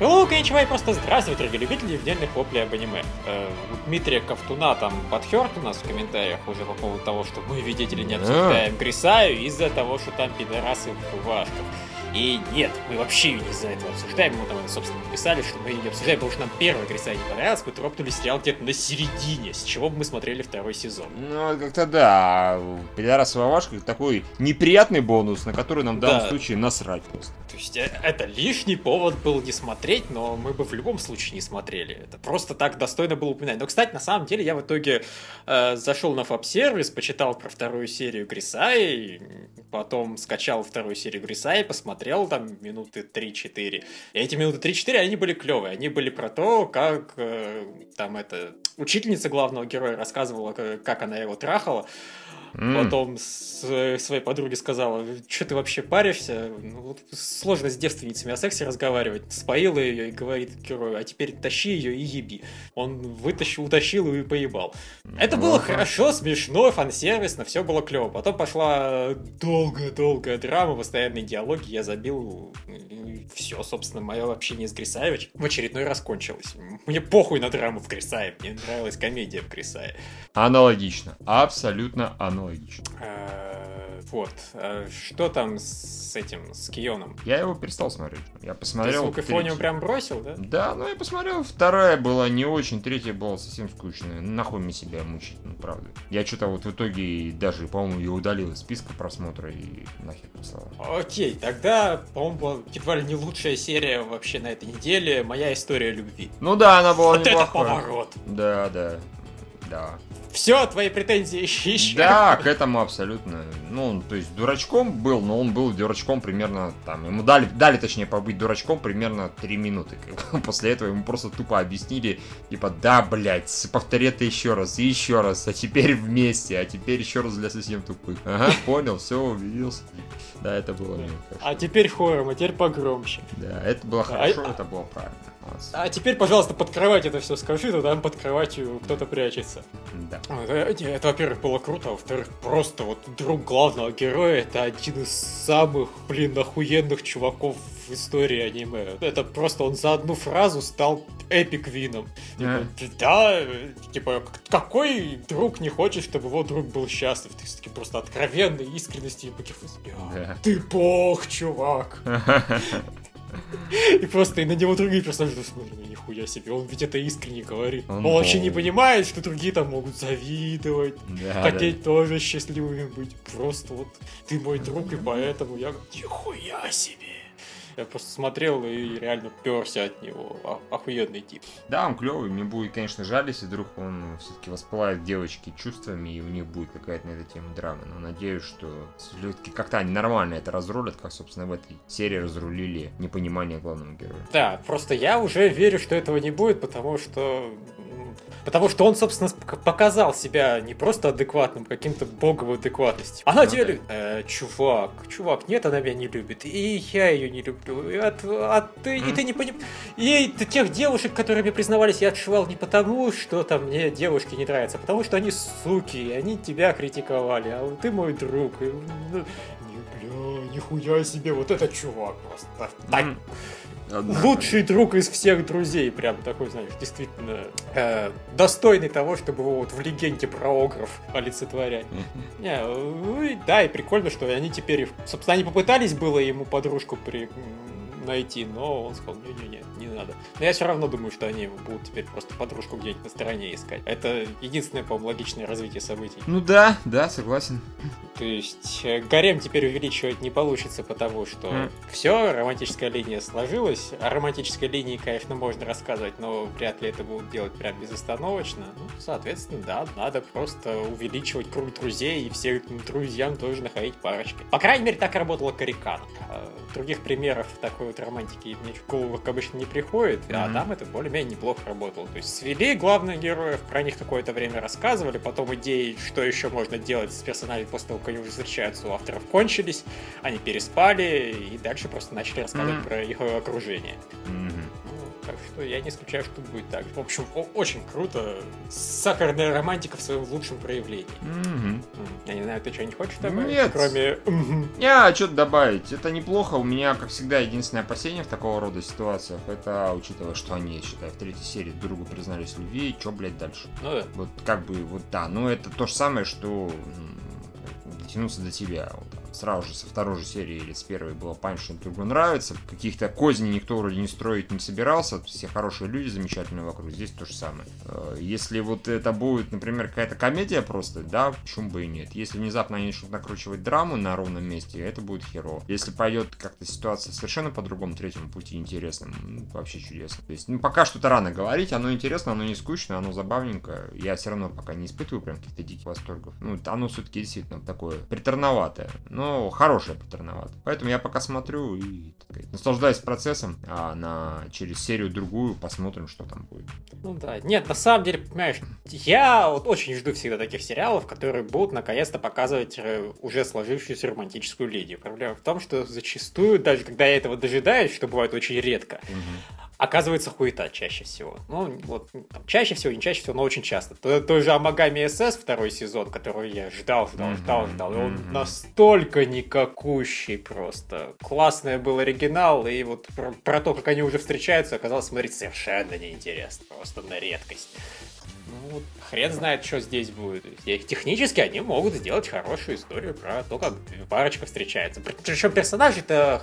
Hello, коничевай, просто здравствуйте, дорогие любители евгенных воплей об аниме. Э, у Дмитрия Ковтуна там подхерт у нас в комментариях уже по поводу того, что мы, видите ли, не обсуждаем Грисаю из-за того, что там пидорасы в рубашках. И нет, мы вообще не из-за этого обсуждаем. Мы там, собственно, написали, что мы не обсуждаем, потому что нам первый Грисай не понравился, мы тропнули сериал где-то на середине, с чего бы мы смотрели второй сезон. Ну, как-то да. Пидорас Вавашка такой неприятный бонус, на который нам в данном Да. случае насрать просто. То есть э, это лишний повод был не смотреть, но мы бы в любом случае не смотрели. Это просто так достойно было упоминать. Но, кстати, на самом деле я в итоге э, зашел на фаб-сервис, почитал про вторую серию Грисай, потом скачал вторую серию Грисай, посмотрел там минуты 3-4. И эти минуты 3-4, они были клевые. Они были про то, как э, там это... Учительница главного героя рассказывала, как она его трахала. М. Потом своей подруге сказала, что ты вообще паришься? Ну, вот сложно с девственницами о сексе разговаривать. Споила ее и говорит герою, а теперь тащи ее и еби. Он вытащил, утащил ее и поебал. Это было хорошо, смешно, фан-сервисно, все было клево. Потом пошла долгая-долгая драма, постоянные диалоги, я забил. Все, собственно, мое общение с Грисаевич в очередной раз кончилось. Мне похуй на драму в Грисае, мне нравилась комедия в Грисае. Аналогично. Абсолютно аналогично. Э, Вот. А Что там с этим, с Кионом? Я его перестал смотреть. Я Ты посмотрел. третий. фониум прям бросил, да? Да, ну я посмотрел, вторая была не очень, третья была совсем скучная. Нахуй мне себя мучить, ну правда. Я что-то вот в итоге даже, по-моему, ее удалил из списка просмотра и нахер послал. Окей, тогда, по-моему, была едва ли не лучшая серия вообще на этой неделе. Моя история любви. Ну да, она была Вот это неплохая. поворот! Да, да, да. Все, твои претензии ищи. Да, к этому абсолютно. Ну, он, то есть дурачком был, но он был дурачком примерно там. Ему дали, дали точнее, побыть дурачком примерно 3 минуты. После этого ему просто тупо объяснили, типа, да, блядь, повтори это еще раз, и еще раз, а теперь вместе, а теперь еще раз для совсем тупых. Ага, понял, все, убедился. Да, это было мне. А теперь хором, а теперь погромче. Да, это было А- хорошо, а- это было правильно. А теперь, пожалуйста, под кровать это все скажи, то там под кроватью кто-то прячется. Да. Это, это, это, во-первых, было круто, а во-вторых, просто вот друг главного героя это один из самых, блин, охуенных чуваков в истории аниме. Это просто он за одну фразу стал эпик вином. Типа, да, типа, какой друг не хочет, чтобы его друг был счастлив? Ты таки просто откровенной искренности и покифос. Да. Ты бог, чувак. И просто и на него другие персонажи смотрят, ну нихуя себе, он ведь это искренне говорит. Он Он, вообще не понимает, что другие там могут завидовать, Да, хотеть тоже счастливыми быть. Просто вот ты мой друг, и поэтому я нихуя себе. Я просто смотрел и реально перся от него. А- Охуенный тип. Да, он клевый. Мне будет, конечно, жаль, если вдруг он все-таки воспылает девочки чувствами, и у них будет какая-то на эту тему драма. Но надеюсь, что все-таки как-то они нормально это разрулят, как, собственно, в этой серии разрулили непонимание главного героя. Да, просто я уже верю, что этого не будет, потому что... Потому что он, собственно, показал себя не просто адекватным, каким-то богом адекватности. Она Ну тебя да. любит. Э, чувак, чувак, нет, она меня не любит. И я ее не люблю. И, от- а ты, и Мгм. ты не понимаешь. И тех девушек, которые мне признавались, я отшивал не потому, что там мне девушки не нравятся, а потому что они суки, и они тебя критиковали. А ты мой друг. И, ну, не, бля, нихуя себе, вот это чувак просто. Так, М. лучший друг из всех друзей, прям такой, знаешь, действительно э, достойный того, чтобы его вот в легенде про огров олицетворять. Не, э, да, и прикольно, что они теперь, собственно, они попытались было ему подружку при найти, но он сказал, не-не-не, не надо. Но я все равно думаю, что они будут теперь просто подружку где-нибудь на стороне искать. Это единственное, по-моему, логичное развитие событий. Ну да, да, согласен. То есть э, гарем теперь увеличивать не получится, потому что Мгм. все, романтическая линия сложилась. О романтической линии, конечно, можно рассказывать, но вряд ли это будут делать прям безостановочно. Ну, соответственно, да, надо просто увеличивать круг друзей и всем друзьям тоже находить парочки. По крайней мере, так работала Карикан. А Других примеров такой вот романтики мне в голову обычно не приходит, а Мгм. там это более-менее неплохо работало. То есть свели главных героев, про них какое-то время рассказывали, потом идеи, что еще можно делать с персонажами после того, как они уже встречаются у авторов, кончились, они переспали, и дальше просто начали рассказывать Мгм. про их окружение. Мгм. Ну, Так что я не исключаю, что будет так. В общем, очень круто. Сахарная романтика в своем лучшем проявлении. Mm-hmm. Я не знаю, ты что-нибудь хочешь добавить? Нет. Кроме... Я что-то добавить. Это неплохо. У меня, как всегда, единственное опасение в такого рода ситуациях, это учитывая, что они, считай, в третьей серии друг другу признались в любви, что, блядь, дальше? Ну да. Вот как бы, вот да. Но это то же самое, что дотянуться до тебя. Вот, сразу же со второй же серии или с первой было понятно, что друг другу нравится. Каких-то козней никто вроде не строить не собирался. Все хорошие люди замечательные вокруг. Здесь то же самое. Э, если вот это будет, например, какая-то комедия просто, да, почему бы и нет. Если внезапно они начнут накручивать драму на ровном месте, это будет херово. Если пойдет как-то ситуация совершенно по другому третьему пути интересным, вообще чудесно. То есть, ну, пока что-то рано говорить, оно интересно, оно не скучно, оно забавненько. Я все равно пока не испытываю прям каких-то диких восторгов. Ну, оно все-таки действительно такое приторноватое. Но но хорошая паттерновато. Поэтому я пока смотрю и сказать, наслаждаюсь процессом, а на через серию другую посмотрим, что там будет. Ну да, нет, на самом деле, понимаешь, я вот очень жду всегда таких сериалов, которые будут наконец-то показывать э, уже сложившуюся романтическую линию. Проблема в том, что зачастую, даже когда я этого дожидаюсь, что бывает очень редко, угу оказывается хуета чаще всего. Ну, вот, там, чаще всего, не чаще всего, но очень часто. То, той же Амагами СС второй сезон, который я ждал, ждал, ждал, ждал, и он настолько никакущий просто. Классный был оригинал, и вот про, про то, как они уже встречаются, оказалось смотреть совершенно неинтересно, просто на редкость. Ну, хрен знает, что здесь будет. Технически они могут сделать хорошую историю про то, как парочка встречается. Причем персонажи это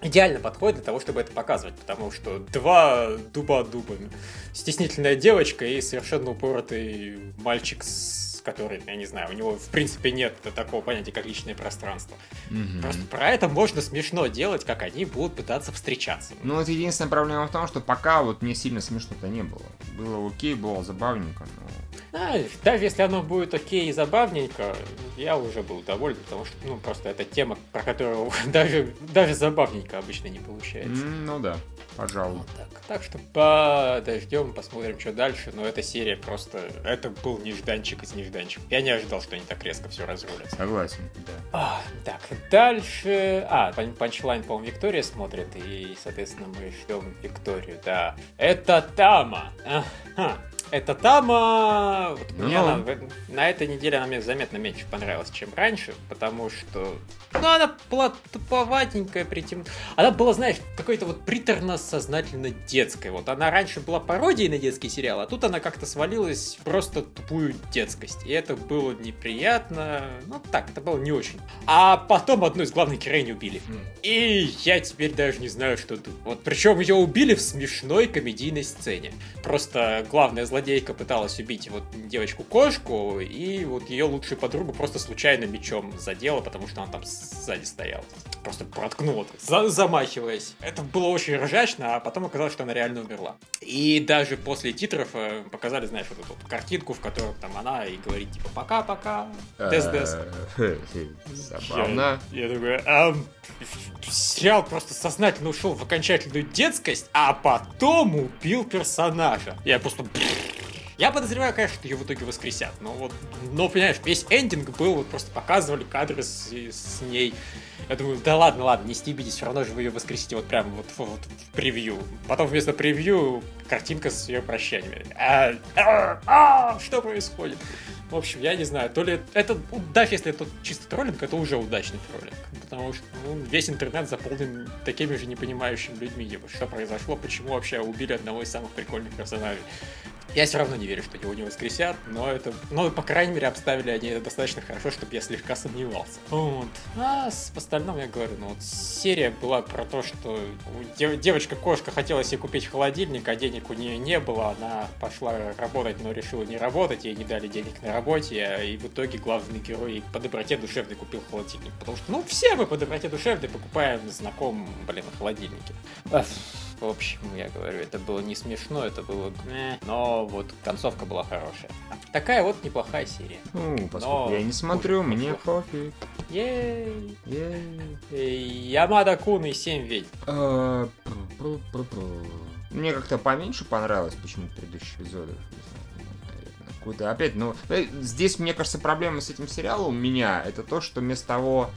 идеально подходят для того, чтобы это показывать, потому что два дуба дубами. Стеснительная девочка и совершенно упоротый мальчик с который, я не знаю, у него в принципе нет такого понятия, как личное пространство. Угу. Просто про это можно смешно делать, как они будут пытаться встречаться. Ну, вот единственная проблема в том, что пока вот мне сильно смешно-то не было. Было окей, было забавненько, но знаешь, даже если оно будет окей и забавненько, я уже был доволен, потому что, ну, просто это тема, про которую даже, даже забавненько обычно не получается. Mm, ну да, пожалуй. Вот так. так что подождем, посмотрим, что дальше. Но эта серия просто... Это был нежданчик из нежданчиков. Я не ожидал, что они так резко все разрулят. Согласен, да. А, так, дальше... А, панчлайн, по-моему, Виктория смотрит, и, соответственно, мы ждем Викторию, да. Это Тама. Ага. Это Тама... Вот ну, мне она, на этой неделе она мне заметно меньше понравилась, чем раньше, потому что... Ну, она была туповатенькая, притем... Она была, знаешь, какой-то вот приторно-сознательно детской. Вот она раньше была пародией на детский сериал, а тут она как-то свалилась просто тупую детскость. И это было неприятно. Ну, так, это было не очень. А потом одну из главных героинь убили. И я теперь даже не знаю, что тут. Вот причем ее убили в смешной комедийной сцене. Просто главная злодейка пыталась убить вот девочку-кошку, и вот ее лучшую подругу просто случайно мечом задела, потому что она там сзади стояла. Просто проткнула, за замахиваясь. Это было очень ржачно, а потом оказалось, что она реально умерла. И даже после титров э, показали, знаешь, вот эту вот картинку, в которой там она и говорит, типа, пока-пока, дес-дес. Забавно. Я такой, сериал просто сознательно ушел в окончательную детскость, а потом убил персонажа. Я просто... Я подозреваю, конечно, что ее в итоге воскресят. Но вот, но понимаешь, весь эндинг был, вот просто показывали кадры с, с ней. Я думаю, да ладно, ладно, не стебитесь, все равно же вы ее воскресите вот прямо вот, вот в превью. Потом вместо превью картинка с ее прощаниями. А, а, а, что происходит? В общем, я не знаю, то ли это, даже если это чисто троллинг, это уже удачный троллинг. Потому что ну, весь интернет заполнен такими же непонимающими людьми. Что произошло, почему вообще убили одного из самых прикольных персонажей. Я все равно не верю, что его не воскресят, но это, ну, по крайней мере, обставили они это достаточно хорошо, чтобы я слегка сомневался. Вот. А с остальным я говорю, ну, вот серия была про то, что дев, девочка-кошка хотела себе купить холодильник, а денег у нее не было, она пошла работать, но решила не работать, ей не дали денег на работе, и в итоге главный герой по доброте душевной купил холодильник. Потому что, ну, все мы по доброте душевной покупаем знакомым, блин, холодильники. В общем, я говорю, это было не смешно, это было... Но вот концовка была хорошая. Такая вот неплохая серия. Ну, поскольку Но... я не смотрю, мне пофиг. Ей! Ямада Кун и 7 ведь. А, мне как-то поменьше понравилось почему-то предыдущие эпизоды какую-то опять, ну, э, здесь, мне кажется, проблема с этим сериалом у меня, это то, что вместо того,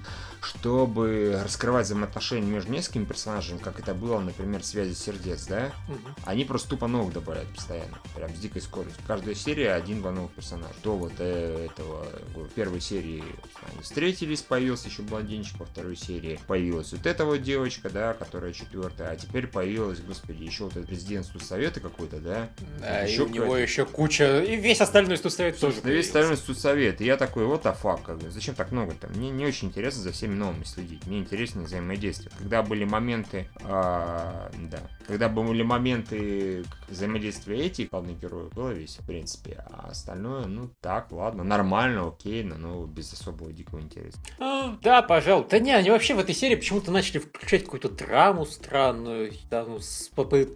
чтобы раскрывать взаимоотношения между несколькими персонажами, как это было, например, в связи сердец, да, Мгм. они просто тупо новых добавляют постоянно, прям с дикой скоростью. Каждая серия один-два новых персонажа. То вот э, этого, говорю, в первой серии они встретились, появился еще блондинчик, во второй серии появилась вот эта вот девочка, да, которая четвертая, а теперь появилась, господи, еще вот этот президент совета какой-то, да, Да, и Еще у него еще куча... И весь остальной студсовет тоже весь остальной студсовет. И я такой, вот фак, как бы, зачем так много там? Мне не очень интересно за всеми новыми следить. Мне интереснее взаимодействие. Когда были моменты, а, да, когда были моменты взаимодействия этих главных героев, было весело, в принципе. А остальное, ну, так, ладно, нормально, окей, но ну, без особого дикого интереса. А, Да, пожалуй. Да не, они вообще в этой серии почему-то начали включать какую-то драму странную, там, ну, с,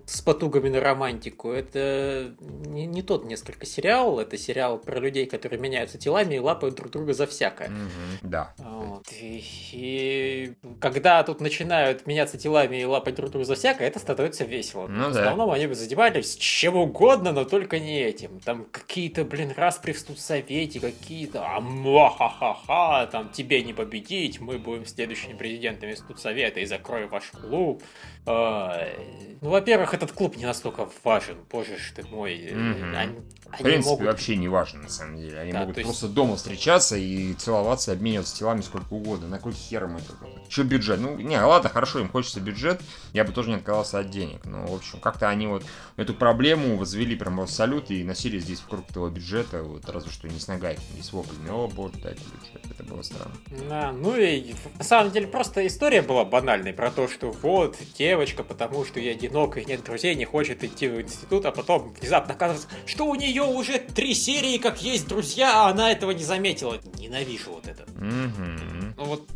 с потугами на романтику. Это не, не тот несколько сериал, это сериал про людей, которые меняются телами и лапают друг друга за всякое. Мгм, Да. Вот. И, и когда тут начинают меняться телами и лапать друг друга за всякое, это становится весело. Ну в да. основном они бы занимались чем угодно, но только не этим. Там какие-то, блин, распри в студсовете, какие-то а ха там тебе не победить, мы будем следующими президентами студсовета и закроем ваш клуб. Ай. Ну, во-первых, этот клуб не настолько важен, боже ж ты мой. Мгм. В принципе, могут... вообще не важно, на самом деле. Они Да, могут есть- просто дома встречаться и целоваться, обмениваться телами сколько угодно. На какой хер им это? Что бюджет? Ну, не, ладно, хорошо, им хочется бюджет. Я бы тоже не отказался от денег. Но, в общем, как-то они вот эту проблему возвели прямо в салют и носили здесь вокруг этого бюджета, вот разве что не с ногами, не с воплями. О, боже, дайте бюджет. Это было странно. Да, ну и на самом деле просто история была банальной про то, что вот девочка, потому что я и нет друзей, не хочет идти в институт, а потом внезапно оказывается, что у нее уже три серии, как есть друзья, а она этого не заметила. Ненавижу вот это. Мгм. Ну вот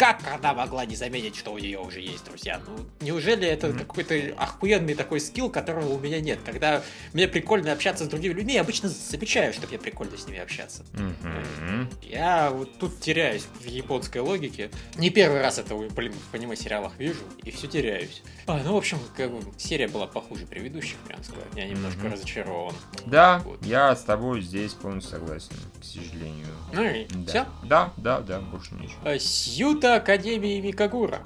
как она могла не заметить, что у нее уже есть друзья? Ну, неужели это Мгм. какой-то охуенный такой скилл, которого у меня нет? Когда мне прикольно общаться с другими людьми, я обычно замечаю, что мне прикольно с ними общаться. Мгм. Я вот тут теряюсь в японской логике. Не первый раз это, блин, в аниме-сериалах вижу, и все теряюсь. А, ну, в общем, как бы, серия была похуже предыдущих, прям сказать. Я немножко Мгм. разочарован. Да, Вот. я с тобой здесь полностью согласен, к сожалению. Ну и Да. все. Да, да, да, больше ничего. Сьюта Академии Микагура.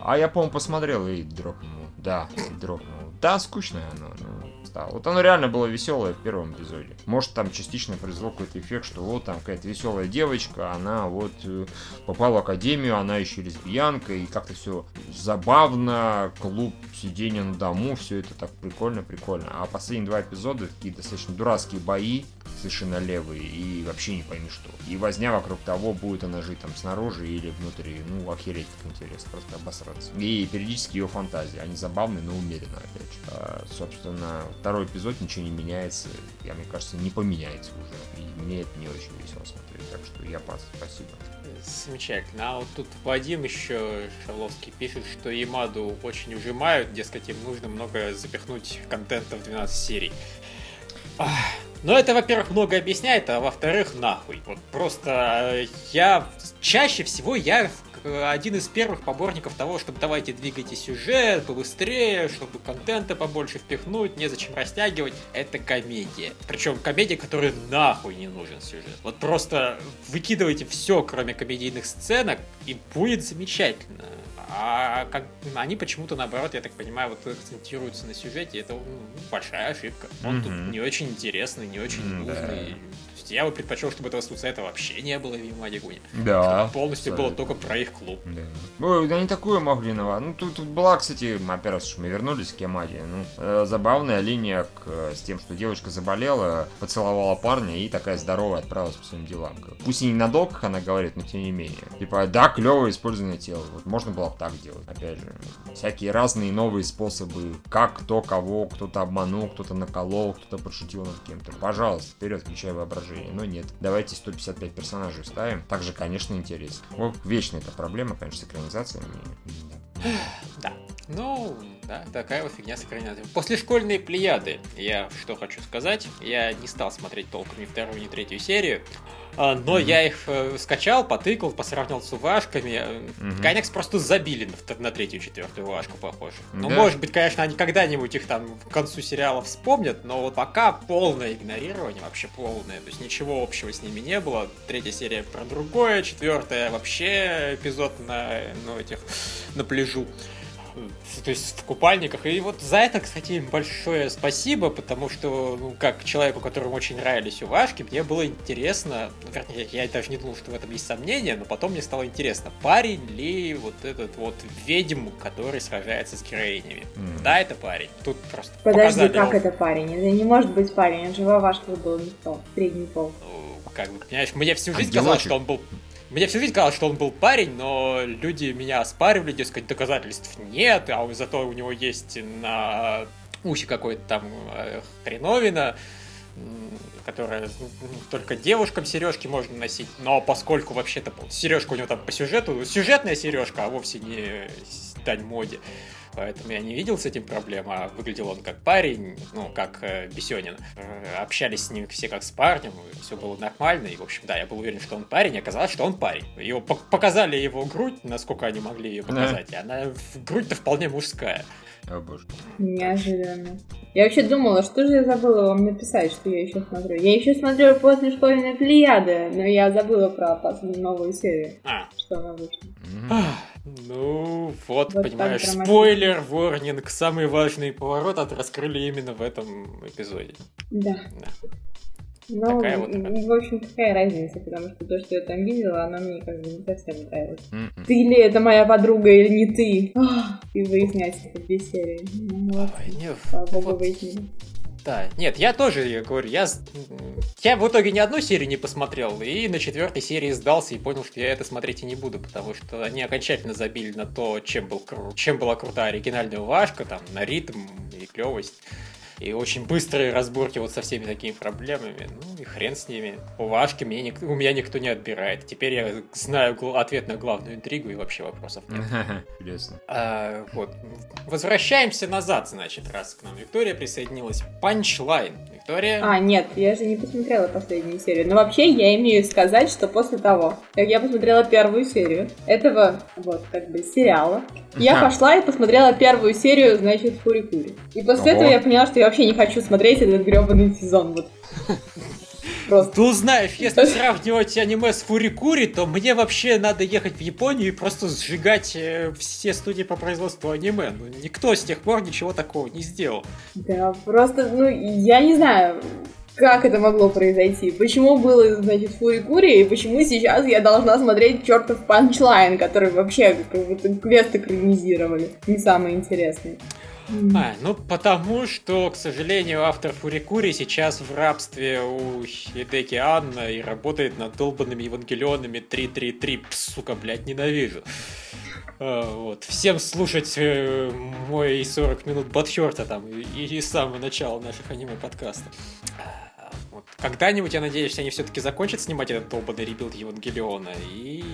А я, по-моему, посмотрел и дропнул. Да, дропнул. Да, скучное оно. ну, стало. Вот оно реально было веселое в первом эпизоде. Может, там частично произвело какой-то эффект, что вот там какая-то веселая девочка, она вот э, попала в академию, она еще лесбиянка, и как-то все забавно, клуб, сидение на дому, все это так прикольно, прикольно. А последние два эпизода такие достаточно дурацкие бои, совершенно левые, и вообще не пойми что. И возня вокруг того, будет она жить там снаружи или внутри. Ну, охереть как интересно, просто обосраться. И периодически ее фантазии, они забавные, но умеренно, опять же. А, собственно, второй эпизод ничего не меняется, я, мне кажется, не поменяется уже. И мне это не очень весело смотреть, так что я пас, спасибо. Замечательно. А вот тут Вадим еще Шарловский пишет, что Ямаду очень ужимают, дескать, им нужно много запихнуть контента в 12 серий. Ах, Ну, это, во-первых, много объясняет, а во-вторых, нахуй. Вот просто э, я чаще всего я один из первых поборников того, чтобы давайте двигайте сюжет побыстрее, чтобы контента побольше впихнуть, незачем растягивать. Это комедия. Причем комедия, которой нахуй не нужен сюжет. Вот просто выкидывайте все, кроме комедийных сценок, и будет замечательно. А как они почему-то наоборот, я так понимаю, вот акцентируются на сюжете, это ну, большая ошибка. Он тут Мгм. не очень интересный, не очень М, да. Есть я бы предпочел, чтобы этого суицида вообще не было в Ямаде Гуне. Да. Чтобы полностью было абсолютно. только про их клуб. Да. Ой, да не такое могли на Ну, тут, тут была, кстати, опять раз, мы вернулись к Ямаде. Ну, э, забавная линия к, э, с тем, что девочка заболела, поцеловала парня и такая здоровая отправилась по своим делам. Пусть и ненадолго, как она говорит, но тем не менее. Типа, да, клевое использование тела. Вот можно было бы так делать. Опять же, всякие разные новые способы, как кто кого, кто-то обманул, кто-то наколол, кто-то подшутил над кем-то. Пожалуйста, вперед, включай воображение. Но нет, давайте 155 персонажей ставим. Также, конечно, интересно. Вот вечная эта проблема, конечно, с экранизациями. Да. Ну, да, такая вот фигня с экранизацией. После школьной плеяды, я что хочу сказать, я не стал смотреть толком ни вторую, ни третью серию. А, но я их э, скачал, потыкал, посравнил с уважками. Угу. Конекс просто забили на, на третью, четвертую уважку, похоже. Ну, да. может быть, конечно, они когда-нибудь их там к концу сериала вспомнят, но вот пока полное игнорирование, вообще полное. То есть ничего общего с ними не было. Третья серия про другое, четвертая вообще эпизод на, ну, этих, на пляжу то есть в купальниках. И вот за это, кстати, им большое спасибо, потому что, ну, как человеку, которому очень нравились уважки, мне было интересно, ну, вернее, я даже не думал, что в этом есть сомнения, но потом мне стало интересно, парень ли вот этот вот ведьм, который сражается с героинями. Mm. Да, это парень. Тут просто Подожди, как его... это парень? Это не может быть парень, он же в уважках был не пол, средний пол. Ну, как бы, понимаешь, мне всю жизнь казалось, что он был мне всю жизнь казалось, что он был парень, но люди меня оспаривали, дескать, доказательств нет, а зато у него есть на ухе какой-то там э, хреновина, которая ну, только девушкам сережки можно носить, но поскольку вообще-то сережка у него там по сюжету, сюжетная сережка, а вовсе не дань моде, поэтому я не видел с этим проблем, а выглядел он как парень, ну, как э, Бесенин. Э, общались с ним все как с парнем, все было нормально, и, в общем, да, я был уверен, что он парень, и оказалось, что он парень. Его показали его грудь, насколько они могли ее показать, да. и она грудь-то вполне мужская. О боже. Неожиданно. Я вообще думала, что же я забыла вам написать, что я еще смотрю. Я еще смотрю после школьной плеяды, но я забыла про последнюю новую серию. А. Что она вышла. Ну, вот, вот понимаешь, спойлер, ворнинг, самый важный поворот от раскрыли именно в этом эпизоде. Да. да. Ну, такая вот в общем, какая разница, потому что то, что я там видела, оно мне как бы не совсем нравилось. Mm-mm. Ты ли это моя подруга или не ты? И выяснять это две серии. Ну, вот, Ой, нет, слава богу, вот... выяснили. Да, нет, я тоже, говорю, я, я в итоге ни одну серию не посмотрел, и на четвертой серии сдался и понял, что я это смотреть и не буду, потому что они окончательно забили на то, чем, был, чем была крутая оригинальная уважка, там, на ритм и клевость и очень быстрые разборки вот со всеми такими проблемами. Ну и хрен с ними. Уважки мне ник- у меня никто не отбирает. Теперь я знаю ответ на главную интригу и вообще вопросов нет. Интересно. А, вот. Возвращаемся назад, значит, раз к нам Виктория присоединилась. Панчлайн. Виктория? А, нет, я же не посмотрела последнюю серию. Но вообще я имею сказать, что после того, как я посмотрела первую серию этого, вот, как бы, сериала, я пошла и посмотрела первую серию, значит, Фури-Кури. И после этого я поняла, что я вообще не хочу смотреть этот гребаный сезон. Вот. Просто. Ты узнаешь, если сравнивать аниме с Фурикури, то мне вообще надо ехать в Японию и просто сжигать э, все студии по производству аниме. Ну, никто с тех пор ничего такого не сделал. Да, просто, ну, я не знаю, как это могло произойти? Почему было, значит, Фурикури, и почему сейчас я должна смотреть чертов панчлайн, который вообще как будто квест экранизировали? Не самый интересный. А, ну потому что, к сожалению, автор Фурикури сейчас в рабстве у Хидеаки Анно и работает над долбанными Евангелионами 333. Сука, блядь, ненавижу. А, вот. Всем слушать э, мой 40 минут Батхерта там и, и с самого начала наших аниме-подкастов. Вот. Когда-нибудь, я надеюсь, они все-таки закончат снимать этот долбанный rebuild Евангелиона и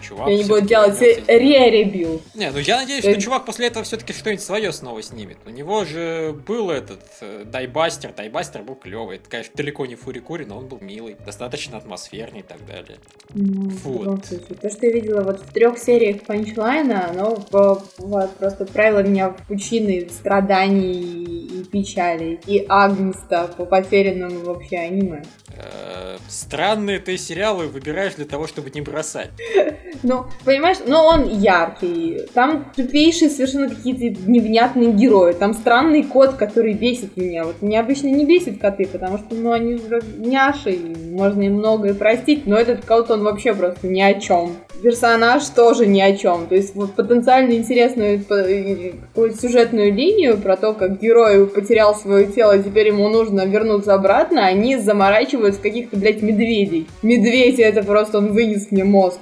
чувак... Они будут делать ре-ребил. Не, ну я надеюсь, что чувак после этого все-таки что-нибудь свое снова снимет. У него же был этот э, Дайбастер, Дайбастер был клевый. Это, конечно, далеко не Фурикури, но он был милый, достаточно атмосферный и так далее. Ну, вот. То, что я видела вот в трех сериях панчлайна, оно вот, просто отправило меня в пучины страданий и печали, и агнста по потерянному вообще аниме. Э, странные ты сериалы выбираешь для того, чтобы не бросать. Ну, понимаешь, но он яркий. Там тупейшие совершенно какие-то невнятные герои. Там странный кот, который бесит меня. Вот меня обычно не бесит коты, потому что, ну, они няши, можно им многое простить, но этот он вообще просто ни о чем. Персонаж тоже ни о чем. То есть, вот потенциально интересную э, какую-то сюжетную линию про то, как герой потерял свое тело, теперь ему нужно вернуться обратно, они заморачивают в каких-то, блядь, медведей. Медведь это просто, он вынес мне мозг.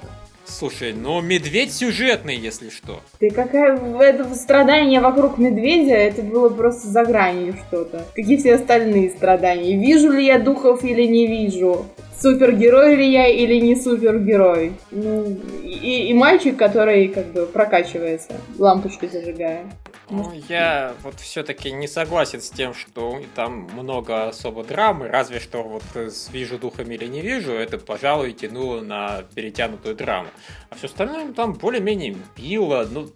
Слушай, ну медведь сюжетный, если что. Ты какая это страдание вокруг медведя, это было просто за гранью что-то. Какие все остальные страдания? Вижу ли я духов или не вижу? Супергерой ли я или не супергерой? Ну, и, и мальчик, который как бы прокачивается, лампочку зажигая. Ну, я вот все-таки не согласен с тем, что там много особо драмы, разве что вот с «Вижу духами или не вижу» это, пожалуй, тянуло на перетянутую драму. А все остальное там более-менее било. Ну,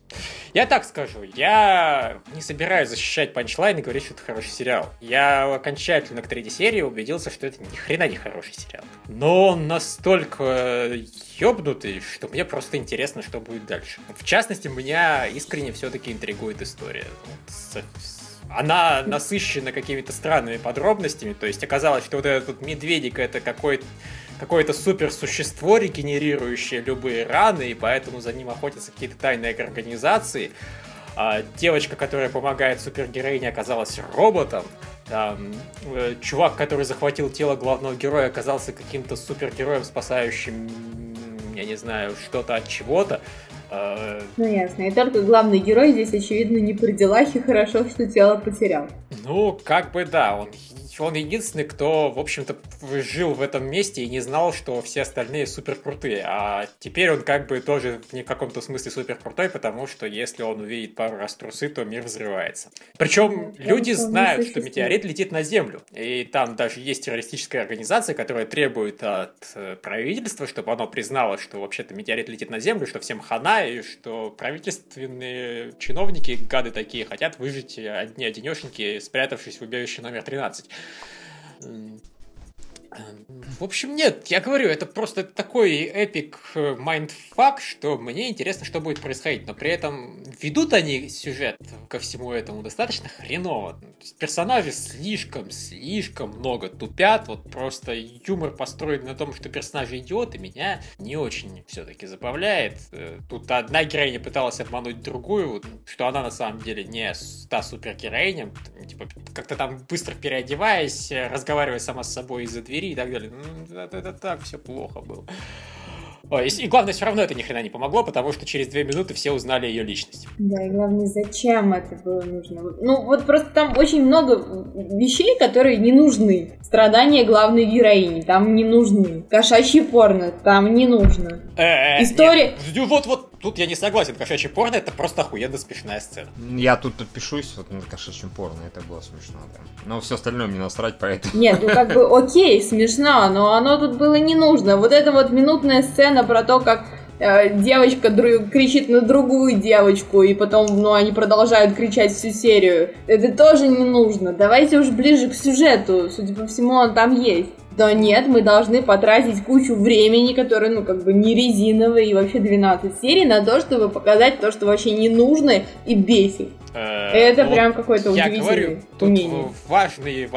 я так скажу, я не собираюсь защищать панчлайн и говорить, что это хороший сериал. Я окончательно к третьей серии убедился, что это ни хрена не хороший сериал. Но он настолько ёбнутый, что мне просто интересно, что будет дальше. В частности, меня искренне все-таки интригует история. Она насыщена какими-то странными подробностями, то есть оказалось, что вот этот медведик это какой-то какое-то суперсущество, регенерирующее любые раны, и поэтому за ним охотятся какие-то тайные организации. А девочка, которая помогает супергероине, оказалась роботом. Там, э, чувак, который захватил тело главного героя, оказался каким-то супергероем, спасающим, я не знаю, что-то от чего-то. Э, ну ясно. И только главный герой здесь, очевидно, не при делах и хорошо, что тело потерял. Ну, как бы да, он он единственный, кто, в общем-то, жил в этом месте и не знал, что все остальные супер крутые. А теперь он как бы тоже в каком-то смысле супер крутой, потому что если он увидит пару раз трусы, то мир взрывается. Причем да, люди знают, что метеорит летит на Землю. И там даже есть террористическая организация, которая требует от э, правительства, чтобы оно признало, что вообще-то метеорит летит на Землю, что всем хана, и что правительственные чиновники, гады такие, хотят выжить одни одинешеньки, спрятавшись в убежище номер 13. うん В общем, нет, я говорю, это просто такой epic э, mindfuck, что мне интересно, что будет происходить. Но при этом ведут они сюжет ко всему этому достаточно хреново. Персонажи слишком, слишком много тупят. Вот просто юмор построен на том, что персонажи идиоты, меня не очень все-таки забавляет. Э, тут одна героиня пыталась обмануть другую, что она на самом деле не та супергероиня. Типа, как-то там быстро переодеваясь, разговаривая сама с собой из-за двери и так далее. Ну, это, это так все плохо было. Ой, и, и главное, все равно это ни хрена не помогло, потому что через две минуты все узнали ее личность. Да, и главное, зачем это было нужно? Ну, вот просто там очень много вещей, которые не нужны. Страдания главной героини там не нужны. Кошачье порно там не нужно. Э, э, История... Вот, вот, тут я не согласен. Кошачье порно это просто охуенно смешная сцена. Я тут подпишусь вот на кошачьем порно, это было смешно, да. Но все остальное мне насрать, поэтому... Нет, ну как бы окей, смешно, но оно тут было не нужно. Вот эта вот минутная сцена про то, как э, девочка дру- кричит на другую девочку, и потом, ну, они продолжают кричать всю серию. Это тоже не нужно. Давайте уж ближе к сюжету. Судя по всему, он там есть. Да нет, мы должны потратить кучу времени, которое, ну, как бы не резиновое, и вообще 12 серий на то, чтобы показать то, что вообще не нужно и бесит. Э, это ну, прям какой-то удивительный Я говорю, тут умение. важный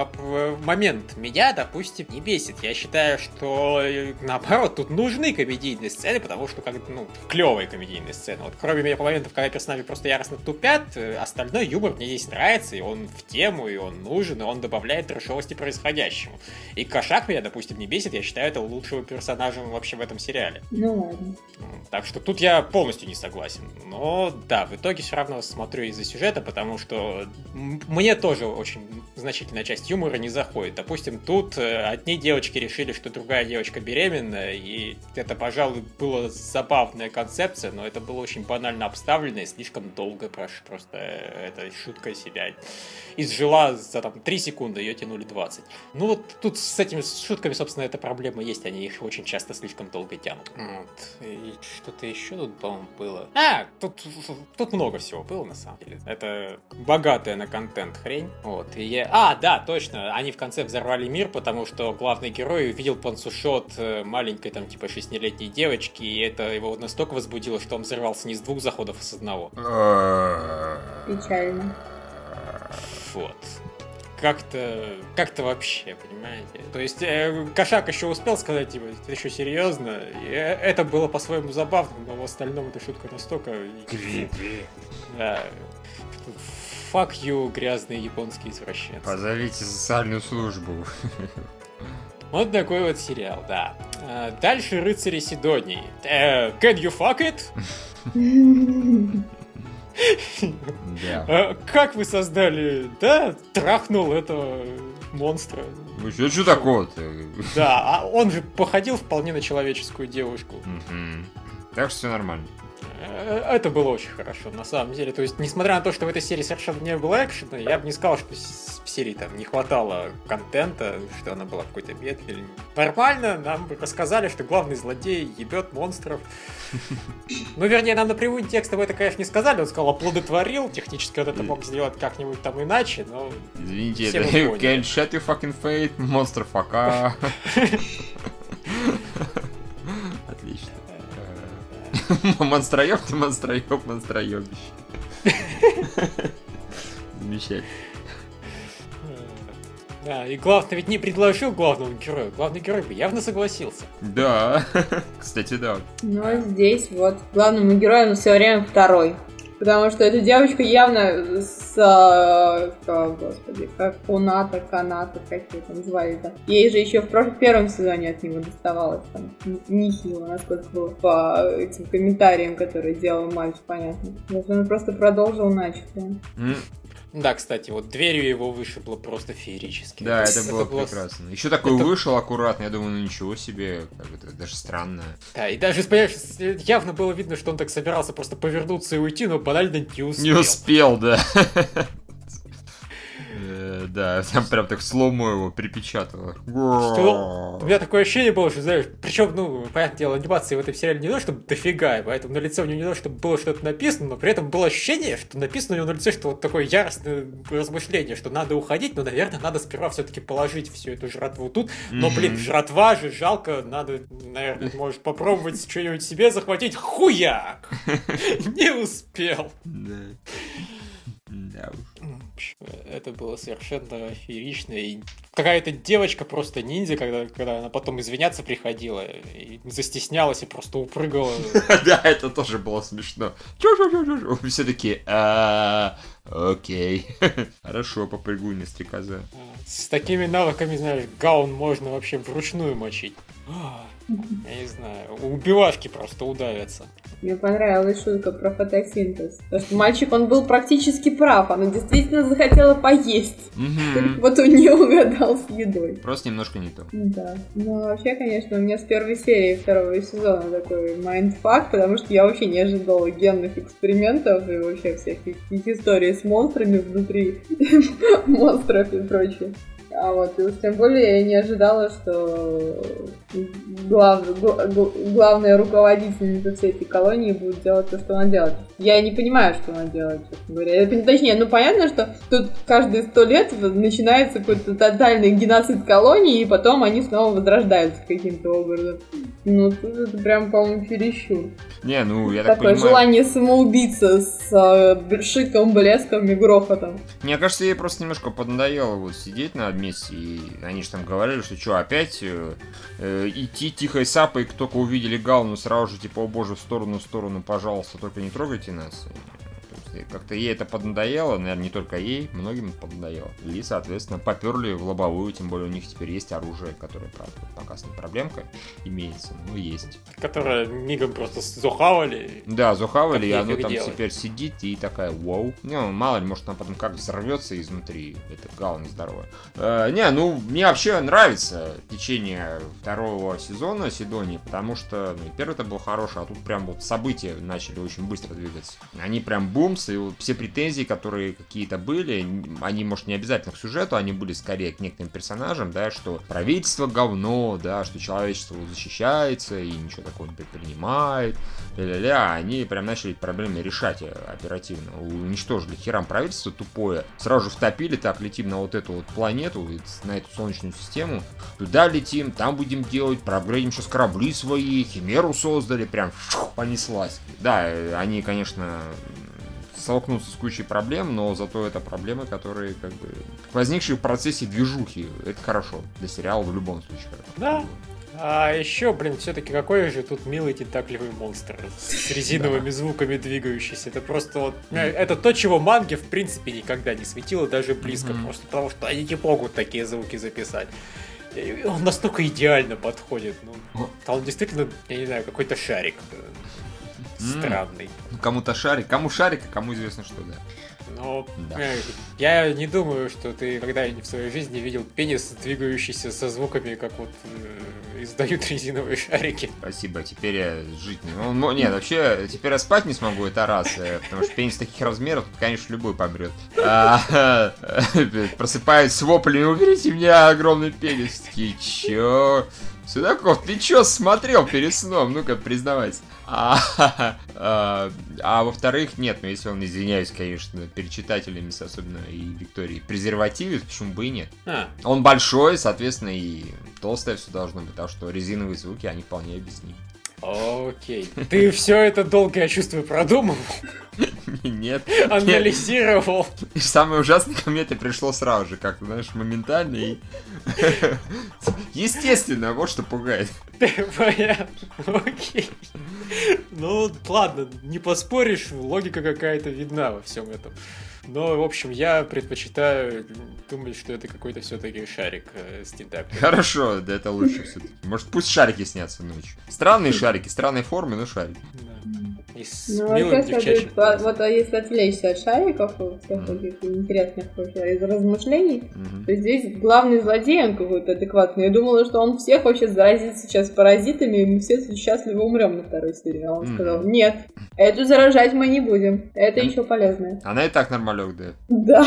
момент. Меня, допустим, не бесит. Я считаю, что э, наоборот, тут нужны комедийные сцены, потому что как ну, клевые комедийные сцены. Вот кроме меня моментов, когда персонажи просто яростно тупят, э, остальной юмор мне здесь нравится, и он в тему, и он нужен, и он добавляет трешовости происходящему. И Кошак меня, допустим, не бесит, я считаю это лучшего персонажем вообще в этом сериале. Ну ладно. Так что тут я полностью не согласен. Но да, в итоге все равно смотрю из-за сюжета сюжета, потому что мне тоже очень значительная часть юмора не заходит. Допустим, тут э, одни девочки решили, что другая девочка беременна, и это, пожалуй, была забавная концепция, но это было очень банально обставлено и слишком долго прош... просто э, эта шутка себя изжила за там 3 секунды, ее тянули 20. Ну вот тут с этими шутками, собственно, эта проблема есть, они их очень часто слишком долго тянут. Вот. И что-то еще тут, по-моему, было. А, тут, тут много всего было, на самом деле это богатая на контент хрень. Вот. И я... А, да, точно, они в конце взорвали мир, потому что главный герой увидел пансушот э, маленькой, там, типа, шестилетней девочки, и это его настолько возбудило, что он взорвался не с двух заходов, а с одного. Печально. Вот как-то, как-то вообще, понимаете? То есть э, Кошак еще успел сказать, типа, это еще серьезно, и э, это было по-своему забавно, но в остальном эта шутка настолько... Да, Fuck you, грязные японские извращенцы. Позовите социальную службу. Вот такой вот сериал, да. А, дальше «Рыцари Сидонии». Э, can you fuck it? Да. Как вы создали? Да, трахнул этого монстра. Ну что, что такое-то? Да, а он же походил вполне на человеческую девушку. Так что все нормально. Э, это было очень хорошо, на самом деле. То есть, несмотря на то, что в этой серии совершенно не было экшена, я бы не сказал, что в серии там не хватало контента, что она была какой-то медленной. Нормально, нам рассказали, что главный злодей ебет монстров. Ну, вернее, нам напрямую текстом это, конечно, не сказали. Он сказал, оплодотворил. Технически он это мог сделать как-нибудь там иначе, но... Извините, shut your fucking fate, монстр фака. Монстроеб ты монстроеб, монстроебище. Замечательно. Да, и главное, ведь не предложил главному герою. Главный герой бы явно согласился. Да, кстати, да. Ну, а здесь вот главному герою он все время второй. Потому что эта девочка явно с... Э, господи, как Куната, Каната, как ее там звали -то. Ей же еще в прошлом, первом сезоне от него доставалось там нехило, насколько было по этим комментариям, которые делал мальчик, понятно. Он просто продолжил начатое. Да, кстати, вот дверью его вышибло просто феерически. Да, это, это было, было прекрасно. Еще такой это... вышел аккуратно, я думаю, ну ничего себе, как это даже странно. Да, и даже, понимаешь, явно было видно, что он так собирался просто повернуться и уйти, но банально не успел. Не успел, да. Э, да, там прям так слому его припечатало. Что? У меня такое ощущение было, что, знаешь, причем, ну, понятное дело, анимации в этом сериале не то, чтобы дофига, поэтому на лице у него не то, чтобы было что-то написано, но при этом было ощущение, что написано у него на лице, что вот такое яростное размышление, что надо уходить, но, наверное, надо сперва все-таки положить всю эту жратву тут. Но, блин, жратва же жалко, надо, наверное, может попробовать что-нибудь себе захватить. Хуяк! Не успел. Да уж. Это было совершенно феерично. И какая-то девочка просто ниндзя, когда, когда она потом извиняться приходила, и застеснялась и просто упрыгала. Да, это тоже было смешно. Все такие, «А, окей. Хорошо, попрыгуй на стрекоза. С такими навыками, знаешь, гаун можно вообще вручную мочить. Я не знаю, убивашки просто удавятся. Мне понравилась шутка про фотосинтез. Потому что мальчик, он был практически прав. Она действительно захотела поесть. Угу. Вот он не угадал с едой. Просто немножко не то. Да. Ну, вообще, конечно, у меня с первой серии второго сезона такой mindfuck, потому что я вообще не ожидала генных экспериментов и вообще всяких историй с монстрами внутри монстров и прочее. А вот, и уж тем более я не ожидала, что глав, главная руководительница всей этой колонии будет делать то, что она делает. Я не понимаю, что она делает, честно говоря. Точнее, ну понятно, что тут каждые сто лет начинается какой-то тотальный геноцид колонии, и потом они снова возрождаются каким-то образом. Ну, тут это прям, по-моему, чересчур. Не, ну, я так Такое понимаю... желание самоубийца с э, шиком, блеском и грохотом. Мне кажется, ей просто немножко поднадоело вот сидеть на месте, и они же там говорили, что что, опять э, э, идти тихой сапой, только увидели Галну, сразу же типа, о боже, в сторону, в сторону, пожалуйста, только не трогайте нас как-то ей это поднадоело, наверное, не только ей, многим поднадоело. И, соответственно, поперли в лобовую, тем более у них теперь есть оружие, которое, правда, пока с ней проблемка имеется, но есть. Которое мигом просто зухавали. Да, зухавали, и оно там делать. теперь сидит и такая, вау. Ну, мало ли, может, она потом как взорвется изнутри, это гала нездоровая. Э, не, ну, мне вообще нравится течение второго сезона Сидонии, потому что, ну, первый это был хороший, а тут прям вот события начали очень быстро двигаться. Они прям бумс, все претензии, которые какие-то были, они, может, не обязательно к сюжету, они были скорее к некоторым персонажам, да, что правительство говно, да, что человечество защищается и ничего такого не предпринимает, ля-ля-ля, они прям начали проблемы решать э, оперативно. Уничтожили херам правительство тупое, сразу же втопили, так, летим на вот эту вот планету, на эту солнечную систему, туда летим, там будем делать, проапгрейдим сейчас корабли свои, химеру создали, прям понеслась. Да, э, они, конечно, столкнуться с кучей проблем, но зато это проблемы, которые как бы возникшие в процессе движухи. Это хорошо для сериала в любом случае. Да. А еще, блин, все-таки какой же тут милый тентакливый монстр с резиновыми звуками двигающийся. Это просто вот... Это то, чего манге в принципе никогда не светило, даже близко. Просто потому что они не могут такие звуки записать. Он настолько идеально подходит. Ну, он действительно, я не знаю, какой-то шарик странный. Ну, кому-то шарик, кому шарик, а кому известно что, да. Но да. э, я не думаю, что ты когда-нибудь в своей жизни видел пенис, двигающийся со звуками, как вот издают резиновые шарики. Спасибо, теперь я жить не могу. Ну, нет, вообще, теперь я спать не смогу, это раз. э, Потому что пенис таких размеров, тут, конечно, любой помрет. А, Просыпаюсь с воплями, уберите меня огромный пенис. Такие, чё? Судаков, ты чё смотрел перед сном? Ну-ка, признавайся. А, а, а во-вторых, нет, ну если он, извиняюсь, конечно, перед читателями, особенно и Викторией, презервативит, почему бы и нет. А, Он большой, соответственно, и толстое все должно быть, так что резиновые звуки, они вполне объяснимы. окей. Ты все это долго, я чувствую, продумал, Нет. анализировал. И самое ужасное ко мне это пришло сразу же, как-то, знаешь, моментально и... Естественно, вот что пугает. Понятно, окей. Ну, ладно, не поспоришь, логика какая-то видна во всем этом. Но, в общем, я предпочитаю думать, что это какой-то все-таки шарик э, с тентаклем. Хорошо, да это лучше все-таки. Может, пусть шарики снятся ночью. Странные шарики, странной формы, но шарики. Да. И с Ну, девчачьим следует, а, голосом. вот а если отвлечься от шариков всех Мгм. таких интересных из размышлений, Мгм. то здесь главный злодей, он какой-то адекватный. Я думала, что он всех вообще заразит сейчас паразитами, и мы все счастливо умрем на второй серии. А он Мгм. сказал, нет, эту заражать мы не будем, это Мгм. еще полезное. Она и так нормалек, да. Да.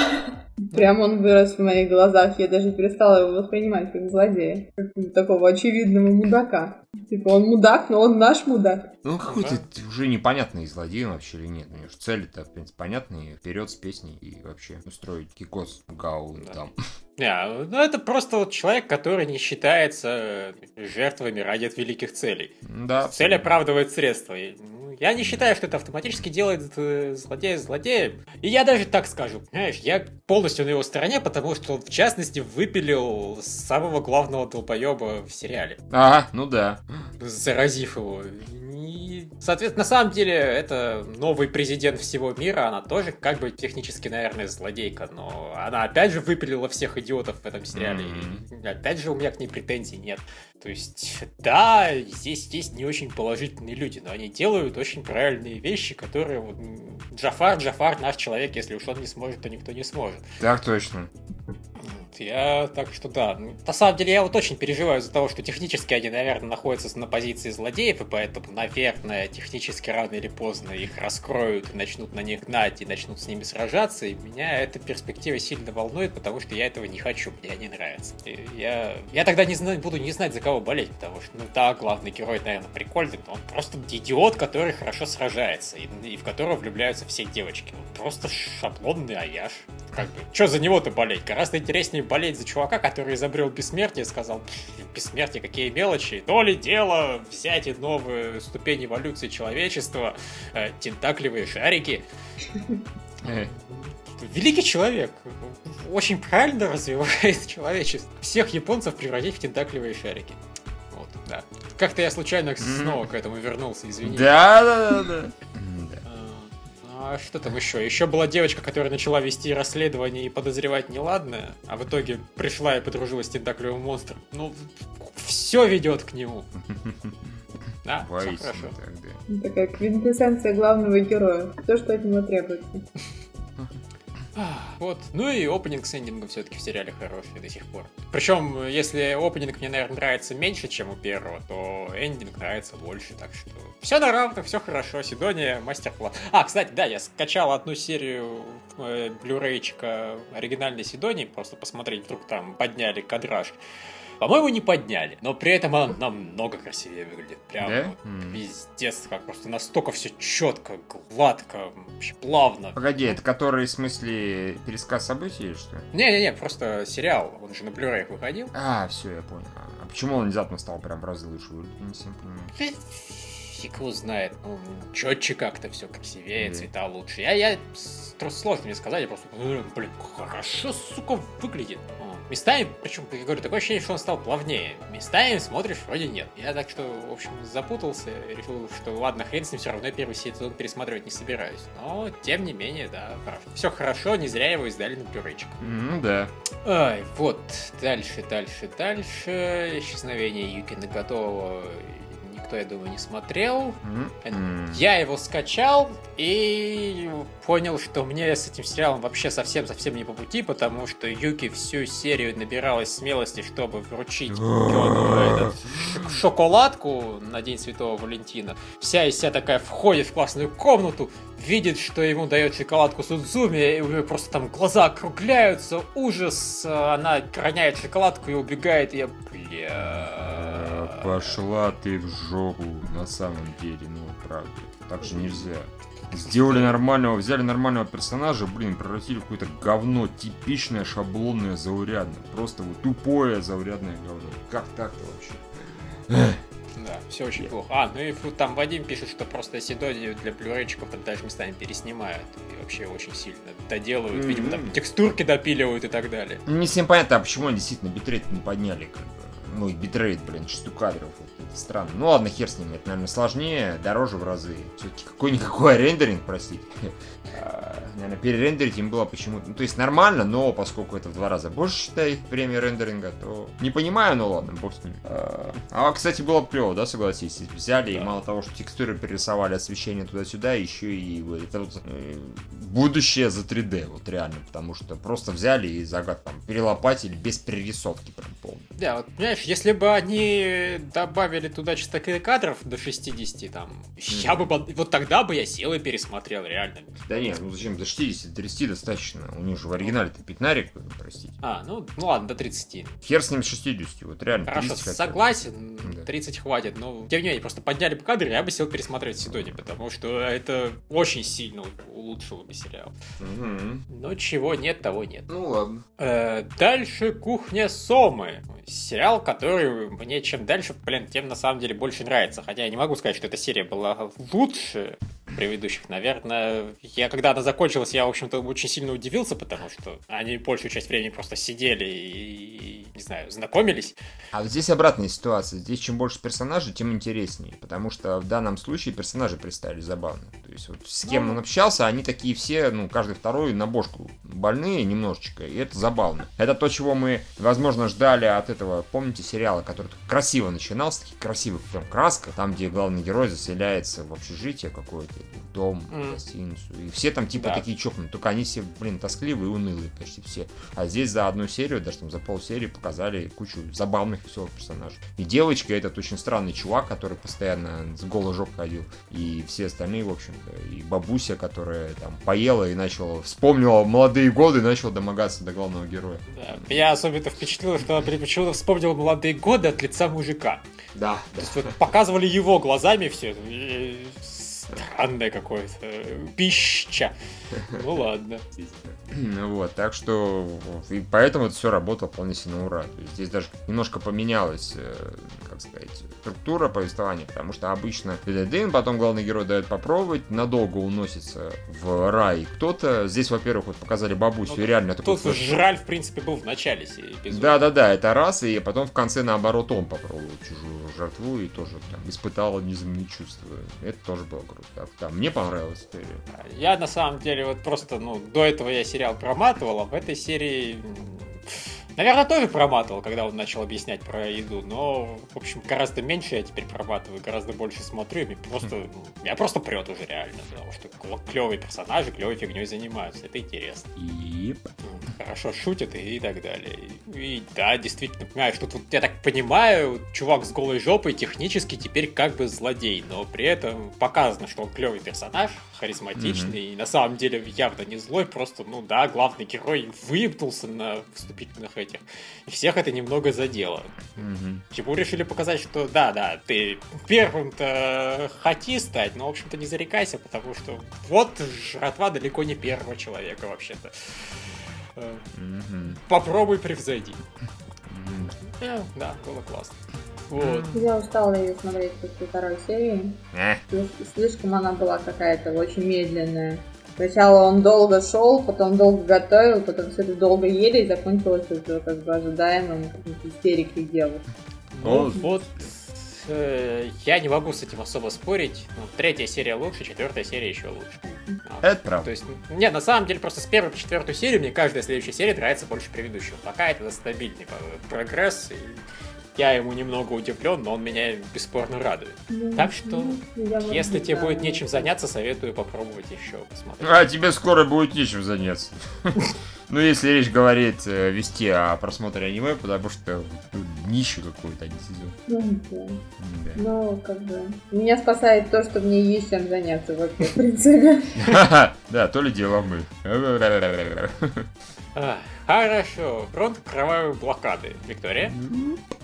Прям он вырос в моих глазах, я даже перестала его воспринимать как злодея. Как такого очевидного мудака. Типа он мудак, но он наш мудак. Ну, какой-то Да. уже непонятный злодей он вообще или нет. У него же цели-то, в принципе, понятные. Вперед с песней и вообще устроить кикос Гау Да. там. Не, ну это просто вот человек, который не считается жертвами ради великих целей. Да. Цель оправдывает средства. Ну, Я не считаю, что это автоматически делает э, злодея злодеем. И я даже так скажу, понимаешь, я полностью на его стороне, потому что он, в частности, выпилил самого главного долбоеба в сериале, Ага, ну да. заразив его. И, соответственно, на самом деле, это новый президент всего мира, она тоже как бы технически, наверное, злодейка, но она опять же выпилила всех идиотов в этом сериале. И, опять же, у меня к ней претензий нет. То есть, да, здесь есть не очень положительные люди, но они делают очень правильные вещи, которые... вот, Джафар, Джафар наш человек, если уж он не сможет, то никто не сможет. Так точно. Вот, Я так что да. Ну, На самом деле я вот очень переживаю из-за того, что технически они, наверное, находятся на позиции злодеев, и поэтому, наверное, технически рано или поздно их раскроют и начнут на них гнать, и начнут с ними сражаться, и меня эта перспектива сильно волнует, потому что я этого не хочу, мне не нравится. И я, я тогда не знаю, буду не знать, за кого болеть, потому что, ну да, главный герой, наверное, прикольный, но он просто идиот, который хорошо сражается, и, и в которого влюбляются все девочки. Он просто шаблонный аяш. Как бы, что за него-то болеть? Гораздо интереснее болеть за чувака, который изобрел бессмертие, сказал, «Пф, бессмертие, какие мелочи, то ли дело взять и новую ступень эволюции человечества, э, тентакливые шарики. Э, Великий человек, очень правильно развивает человечество. Всех японцев превратить в тентакливые шарики. Вот, да. Как-то я случайно снова к этому вернулся, извини. Да, да, да, да. А что там еще? Еще была девочка, которая начала вести расследование и подозревать неладное, а в итоге пришла и подружилась с тентаклевым монстром. Ну, все ведет к нему. Да, все хорошо. да. Такая квинтэссенция главного героя. То, что от него требуется. Вот. Ну и опенинг с эндингом все-таки в сериале хороший до сих пор. Причем, если опенинг мне, наверное, нравится меньше, чем у первого, то эндинг нравится больше, так что все на равных, все хорошо. Сидония мастер-класс. А, кстати, да, я скачал одну серию э, блюрейчика оригинальной Сидонии, просто посмотреть, вдруг там подняли кадраж. По-моему, не подняли, но при этом она намного красивее выглядит. Прям Да? вот пиздец, как просто настолько все четко, гладко, вообще плавно. Погоди, это который, в смысле, пересказ событий или что? Не-не-не, просто сериал, он же на Blu-ray выходил. А, все, я понял. А почему он внезапно стал прям в разы лучше выглядеть? Не совсем понимаю. Фи- Фиг его знает, ну, четче как-то все красивее, Мгм. цвета лучше. Я, я, сложно мне сказать, я просто, ну, блин, хорошо, сука, выглядит. Местами, причем, я говорю, такое ощущение, что он стал плавнее. Местами смотришь, вроде нет. Я так что, в общем, запутался, решил, что ладно, хрен с ним, все равно я первый сезон пересматривать не собираюсь. Но, тем не менее, да, все хорошо, не зря его издали на плюречек. Ну да. Ай, вот, дальше, дальше, дальше. Исчезновение Юки Нагатова никто, я думаю, не смотрел. М-м. Я его скачал и понял, что мне с этим сериалом вообще совсем-совсем не по пути, потому что Юки всю серию набиралась смелости, чтобы вручить Кёну этот ш- шоколадку на День Святого Валентина. Вся из себя такая входит в классную комнату, видит, что ему дает шоколадку Судзуми, и у нее просто там глаза округляются, ужас, а она роняет шоколадку и убегает, и я, Э, бля... Пошла ты в жопу, на самом деле, ну, правда. Так же нельзя. Сделали нормального, взяли нормального персонажа, блин, превратили в какое-то говно, типичное, шаблонное, заурядное. Просто вот тупое, заурядное говно. Как так-то вообще? Да, все очень плохо. А, ну и там Вадим пишет, что просто Сидони для блюрейчиков там даже местами переснимают. И вообще очень сильно доделывают. Видимо, там текстурки допиливают и так далее. Не всем понятно, а почему они действительно битрейт не подняли, как бы. Ну, и битрейт, блин, частоту кадров. Вот это странно. Ну ладно, хер с ними, это, наверное, сложнее, дороже в разы. Все-таки какой-никакой рендеринг, простите. Наверное, перерендерить им было почему-то... Ну, то есть нормально, но поскольку это в два раза больше, считай, время рендеринга, то... Не понимаю, ну ладно, бог с ним. А, а, кстати, было бы клево, да, согласись? Взяли и Да. мало того, что текстуры перерисовали, освещение туда-сюда, еще и вот это вот, э, будущее за 3D, вот реально, потому что просто взяли и загад там перелопатили без перерисовки прям полной. Да, вот, понимаешь, если бы они добавили туда частоты кадров до 60, там, я бы, вот тогда бы я сел и пересмотрел, реально. Да нет, ну зачем, до 60, 30 достаточно. У них же в оригинале-то пятнарик, простите. А, ну, ну ладно, до 30. Хер с ним с 60, вот реально. Хорошо, 30 хотя бы. согласен, Да. 30 хватит, но тем не менее, просто подняли бы кадры, я бы сел пересмотреть Сидони, потому что это очень сильно улучшило бы сериал. Мгм. Но чего нет, того нет. Ну ладно. Э, дальше «Кухня Сомы». Сериал, который мне чем дальше, блин, тем на самом деле больше нравится. Хотя я не могу сказать, что эта серия была лучше предыдущих. Наверное, я когда она закончилась, я, в общем-то, очень сильно удивился, потому что они большую часть времени просто сидели и, не знаю, знакомились. А вот здесь обратная ситуация. Здесь чем больше персонажей, тем интереснее. Потому что в данном случае персонажи представили забавно. То есть вот с кем Ну. он общался, они такие все, ну, каждый второй на бошку больные немножечко. И это забавно. Это то, чего мы, возможно, ждали от этого, помните, сериала, который красиво начинался, такие красивых прям краска, там, где главный герой заселяется в общежитие какое-то, в дом, в Мгм. гостиницу. И все там типа Да. такие чокнутые. Только они все, блин, тоскливые и унылые почти все. А здесь за одну серию, даже там за полсерии показали кучу забавных веселых персонажей. И девочка этот очень странный чувак, который постоянно с голой жопой ходил. И все остальные, в общем-то. И бабуся, которая там поела и начала, вспомнила молодые годы и начала домогаться до главного героя. Да. Меня особенно впечатлило, что она почему-то вспомнила молодые годы от лица мужика. Да, То есть вот показывали его глазами все. И Странное какое-то. э, Пища. Ну ладно. Ну Вот, так что и поэтому это все работало вполне себе на ура. То есть здесь даже немножко поменялась, э, как сказать, структура повествования, потому что обычно дын, потом главный герой дает попробовать, надолго уносится в рай. Кто-то, здесь, во-первых, вот показали бабусю, Ну, и реально такой Тут флеш- Жраль, в принципе, был в начале эпизода. Да-да-да, это раз, и потом в конце, наоборот, он попробовал чужую жертву и тоже там испытал неземные чувства. Это тоже было круто. Так, да, мне понравилась история. Я на самом деле вот просто, ну, до этого я сериал проматывал, а в этой серии, наверное, тоже проматывал, когда он начал объяснять про еду, но, в общем, гораздо меньше я теперь проматываю, гораздо больше смотрю, и просто, ну, меня просто прет уже реально, потому что клевые персонажи клевой фигней занимаются, это интересно. И Ну, Хорошо шутят и, и так далее. И да, действительно, понимаешь, тут вот, я так понимаю, чувак с голой жопой технически теперь как бы злодей, но при этом показано, что он клевый персонаж, харизматичный, и на самом деле явно не злой, просто, ну да, главный герой выебнулся на вступительных этих, и всех это немного задело. Мгм. Чему решили показать, что да, да, ты первым-то хоти стать, но, в общем-то, не зарекайся, потому что вот жратва далеко не первого человека, вообще-то. Мгм. Попробуй превзойди. Мгм. Э, Да, было классно. Вот. Я устала ее смотреть после второй серии. Э, Слиш- Слишком она была какая-то очень медленная. Сначала он долго шел, потом долго готовил, потом все это долго ели, и закончилось это как бы ожидаемым истерикой девушки. Ну, Ну, вот э, я не могу с этим особо спорить. Ну, третья серия лучше, четвертая серия еще лучше. Это То правда. есть, не, на самом деле, просто с первой по четвертую серию мне каждая следующая серия нравится больше предыдущего. Пока это стабильный э, прогресс. И я ему немного удивлен, но он меня бесспорно радует. Ну, Так что, ну, Если не тебе будет нечем заняться, советую попробовать еще посмотреть. А тебе скоро будет нечем заняться. Ну, если речь говорит э, вести о просмотре аниме, потому что днище какое-то сезон. Ну, да. Да. Ну, как бы... Меня спасает то, что мне есть чем заняться вообще, в принципе. Да, то ли дело мы. А, хорошо. Фронт кровавой блокады. Виктория?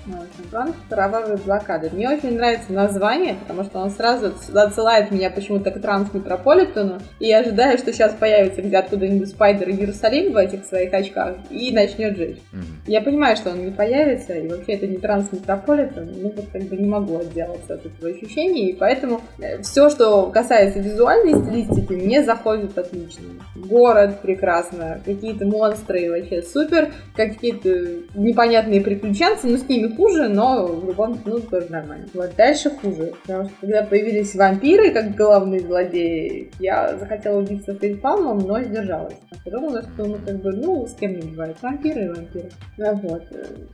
Ну, план кровавой блокады. Мне очень нравится название, потому что он сразу отсылает меня почему-то к Трансметрополитену, и я ожидаю, что сейчас появится где откуда-нибудь Спайдер Иерусалим в этих своих очках и начнет. Мгм. Я понимаю, что он не появится, и вообще это не Трансметрополитен, ну вот как бы не могу отделаться от этого ощущения, и поэтому все, что касается визуальной стилистики, мне заходит отлично. Город прекрасно, какие-то монстры вообще супер, какие-то непонятные приключенцы, ну с ними хуже, но в любом ну тоже нормально. Вот дальше хуже, потому что когда появились вампиры как главные злодеи, я захотела убиться фейспалмом, но сдержалась. Подумала, что ну как бы, ну с кем не бывает, вампиры и вампиры. Ну, вот.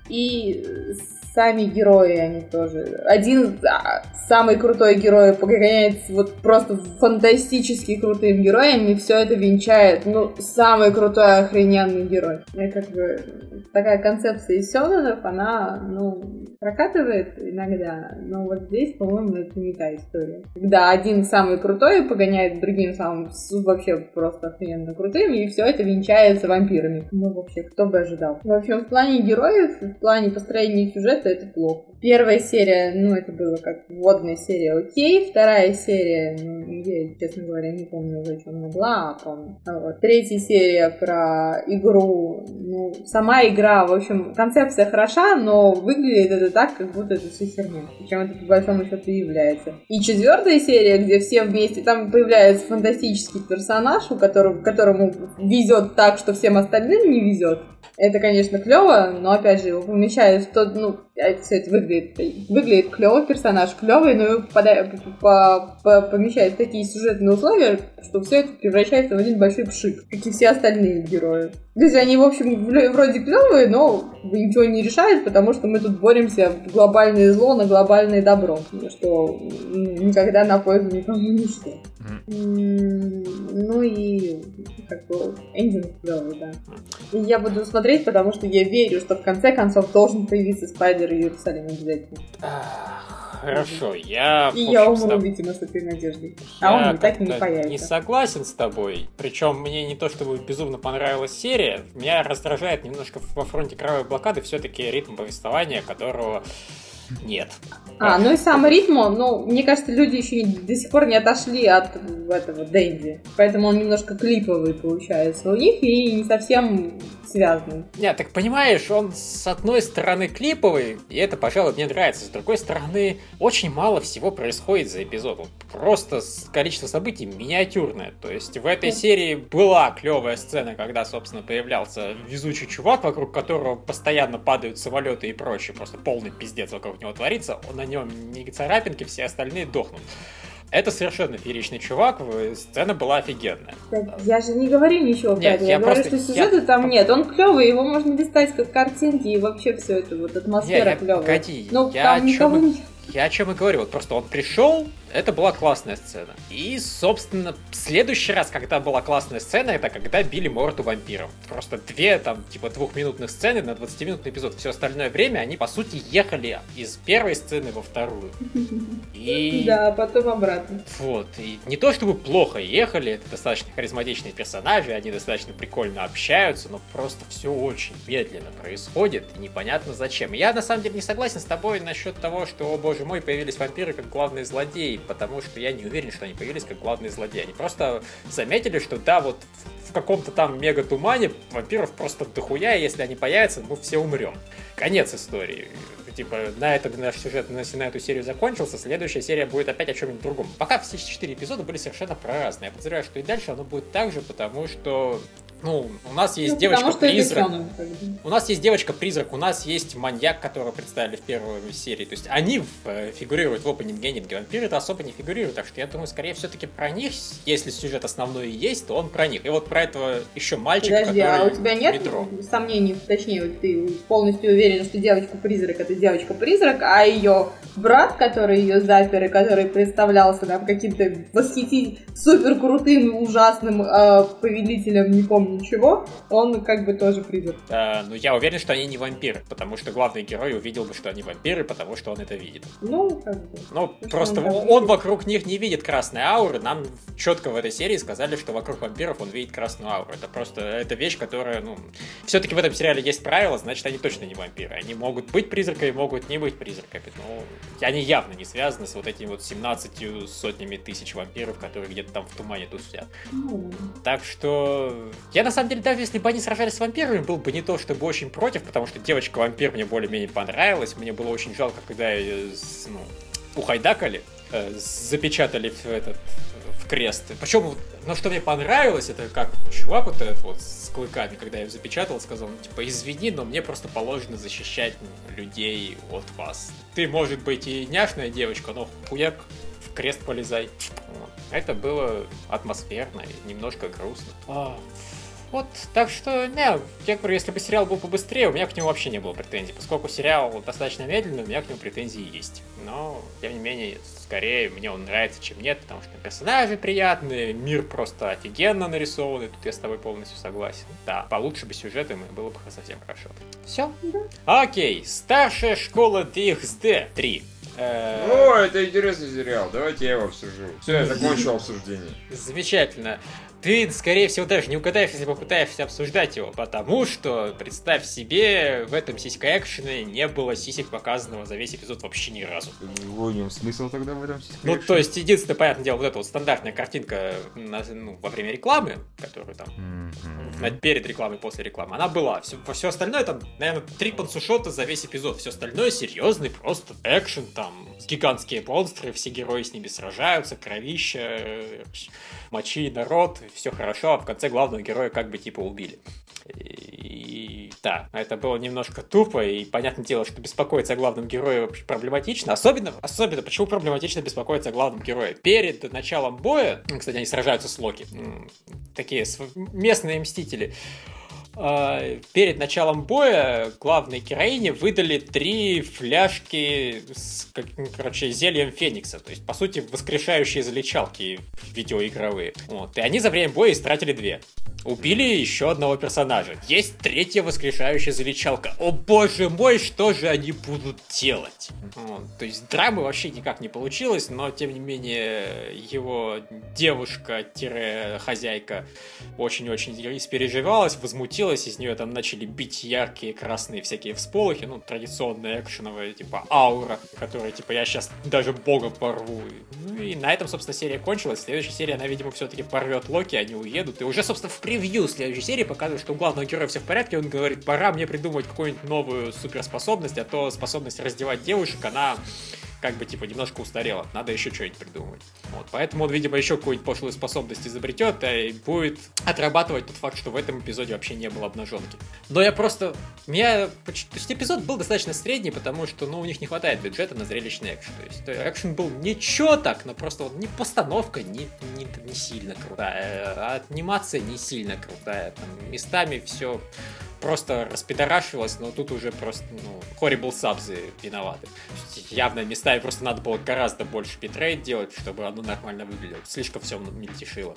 И сами герои, они тоже. Один а, самый крутой герой погоняет вот просто фантастически крутым героем, и все это венчает, ну, самый крутой охрененный герой. И как бы такая концепция из Сёнэнов, она, ну, прокатывает иногда, но вот здесь, по-моему, это не та история. Когда один самый крутой погоняет другим самым вообще просто охрененно крутым, и все это венчается вампирами. Ну, вообще, кто бы ожидал. В общем, в плане героев, в плане построения сюжета это плохо. Первая серия, ну, это было как вводная серия, окей. Вторая серия, ну, я, честно говоря, не помню что она была, а помню. А вот. Третья серия про игру, ну, сама игра, в общем, концепция хороша, но выглядит это так, как будто это все херня. Причем это по большому счету и является. И четвертая серия, где все вместе, там появляется фантастический персонаж, у которого, которому везет так, что всем остальным не везет. Это, конечно, клево, но опять же, его помещают в тот, ну, все это выглядит, выглядит клево, персонаж клевый, но его попадает, по- по- помещают в такие сюжетные условия, что все это превращается в один большой пшик, как и все остальные герои. То есть они, в общем, вроде клевые, но ничего не решают, потому что мы тут боремся глобальное зло на глобальное добро, что никогда на пользу никому не шло. Ну и как бы эндинг клевый, да. И я буду смотреть, потому что я верю, что в конце концов должен появиться Спайдер и Иерусалим обязательно. Хорошо, я... И я умру, видимо, с этой надеждой. А он так и не появится. не согласен с тобой. Причем мне не то чтобы безумно понравилась серия, меня раздражает немножко во фронте кровавой блокады все-таки ритм повествования, которого нет. А, ну и сам ритм, ну, мне кажется, люди еще не- до сих пор не отошли от этого Дэнди. Поэтому он немножко клиповый получается у них и не совсем связанный. Нет, так понимаешь, он с одной стороны клиповый, и это, пожалуй, мне нравится. С другой стороны, очень мало всего происходит за эпизод. Вот Просто количество событий миниатюрное. То есть в этой серии была клевая сцена, когда, собственно, появлялся везучий чувак, вокруг которого постоянно падают самолеты и прочее. Просто полный пиздец вокруг него творится. Он на нем не царапинки, все остальные дохнут. Это совершенно фееричный чувак, сцена была офигенная. Так, я же не говорю ничего про это. я Я, говорю, просто- что сюжета я- там нет. Он клевый, его можно листать как картинки, и вообще все это вот атмосфера клевая. погоди, Ну, я там о никого чём и-. Я о чем и говорю, вот просто он пришел, это была классная сцена. И, собственно, в следующий раз, когда была классная сцена, это когда били морду вампиров. Просто две, там, типа, двухминутных сцены на 20-минутный эпизод. Все остальное время они, по сути, ехали из первой сцены во вторую. И... Да, а потом обратно. Вот, и не то чтобы плохо ехали, это достаточно харизматичные персонажи, они достаточно прикольно общаются, но просто все очень медленно происходит, и непонятно зачем. Я на самом деле не согласен с тобой насчет того, что, о боже мой, появились вампиры как главные злодеи, потому что я не уверен, что они появились как главные злодеи. Они просто заметили, что да, вот в каком-то там мега-тумане вампиров просто дохуя, и если они появятся, мы все умрем. Конец истории. Типа, на этом наш сюжет на, на эту серию закончился, следующая серия будет опять о чем-нибудь другом. Пока все четыре эпизода были совершенно про разные. Я подозреваю, что и дальше оно будет так же, потому что ну, у нас есть Ну, девочка потому что это призрак. сёнэн, как бы. У нас есть девочка-призрак, у нас есть маньяк, которого представили в первой серии. То есть они э, фигурируют в опенинге аниме. Вампиры это особо не фигурируют, так что я думаю, скорее все-таки про них, если сюжет основной и есть, то он про них. И вот про этого еще мальчика, Подожди, а который у тебя нет метро. сомнений, точнее, ты полностью уверен, что девочка-призрак это девочка-призрак, а ее брат, который ее запер и который представлялся нам каким-то восхитить супер крутым ужасным э, повелителем, не помню чего, он как бы тоже призрак. Э, ну, я уверен, что они не вампиры, потому что главный герой увидел бы, что они вампиры, потому что он это видит. Ну, как бы. Ну, просто он он, вокруг них не видит красной ауры. Нам четко в этой серии сказали, что вокруг вампиров он видит красную ауру. Это просто это вещь, которая, ну, все-таки в этом сериале есть правила, значит, они точно не вампиры. Они могут быть призраками, могут не быть призраками. Ну, они явно не связаны с вот этими вот 17 сотнями тысяч вампиров, которые где-то там в тумане тут сидят. Ну, Так что я на самом деле, даже если бы они сражались с вампирами, был бы не то чтобы очень против, потому что девочка-вампир мне более-менее понравилась. Мне было очень жалко, когда ее ну, ухайдакали, э, запечатали в этот в крест. Причем, ну что мне понравилось, это как чувак вот этот вот с клыками, когда я его запечатал, сказал, ну, типа, извини, но мне просто положено защищать людей от вас. Ты, может быть, и няшная девочка, но хуяк в крест полезай. Это было атмосферно и немножко грустно. А, вот, так что, не, я говорю, если бы сериал был побыстрее, у меня к нему вообще не было претензий. Поскольку сериал достаточно медленный, у меня к нему претензии есть. Но, тем не менее, скорее мне он нравится, чем нет, потому что персонажи приятные, мир просто офигенно нарисованный, тут я с тобой полностью согласен. Да, получше бы сюжет, и было бы совсем хорошо. Все? Окей, старшая школа DXD 3. Э, О, это интересный сериал, давайте я его обсужу. Все, я закончил обсуждение. Замечательно. Ты, скорее всего, даже не угадаешь, если попытаешься обсуждать его, потому что, представь себе, в этом сиська экшене не было сисек показанного за весь эпизод вообще ни разу. В нем смысл тогда в этом Ну, то есть, единственное, понятное дело, вот эта вот стандартная картинка ну, во время рекламы, которую там на- перед рекламой, после рекламы, она была. Все, все остальное там, наверное, три пансушота за весь эпизод. Все остальное серьезный, просто экшен, там гигантские монстры, все герои с ними сражаются, кровища, э, мочи народ, все хорошо, а в конце главного героя как бы типа убили. И да, это было немножко тупо, и понятное дело, что беспокоиться о главном герое вообще проблематично. Особенно, особенно, почему проблематично беспокоиться о главном герое? Перед началом боя, кстати, они сражаются с Локи, такие местные мстители, перед началом боя главной героине выдали три фляжки с, как- короче, зельем Феникса. То есть, по сути, воскрешающие залечалки видеоигровые. Вот. И они за время боя истратили две. Убили еще одного персонажа. Есть третья воскрешающая залечалка. О боже мой, что же они будут делать? Вот. То есть драмы вообще никак не получилось, но тем не менее его девушка-хозяйка очень-очень испереживалась, возмутилась, из нее там начали бить яркие красные всякие всполохи, ну, традиционная экшеновая, типа, аура, которая, типа, я сейчас даже бога порву. Ну, и на этом, собственно, серия кончилась. В следующей серии она, видимо, все-таки порвет Локи, они уедут. И уже, собственно, в превью следующей серии показывают, что у главного героя все в порядке, он говорит, пора мне придумать какую-нибудь новую суперспособность, а то способность раздевать девушек, она как бы, типа, немножко устарела. Надо еще что-нибудь придумывать. Вот, поэтому он, видимо, еще какую-нибудь пошлую способность изобретет и будет отрабатывать тот факт, что в этом эпизоде вообще не было обнаженки. Но я просто... Меня... То есть эпизод был достаточно средний, потому что, ну, у них не хватает бюджета на зрелищный экшен. То есть э, экшен был ничего так, но просто вот не постановка не, не, не сильно крутая, а анимация не сильно крутая. Там местами все просто распидорашивалось, но тут уже просто, ну, horrible сабзы виноваты. Явно местами просто надо было гораздо больше битрейт делать, чтобы оно нормально выглядело. Слишком все мельтешило.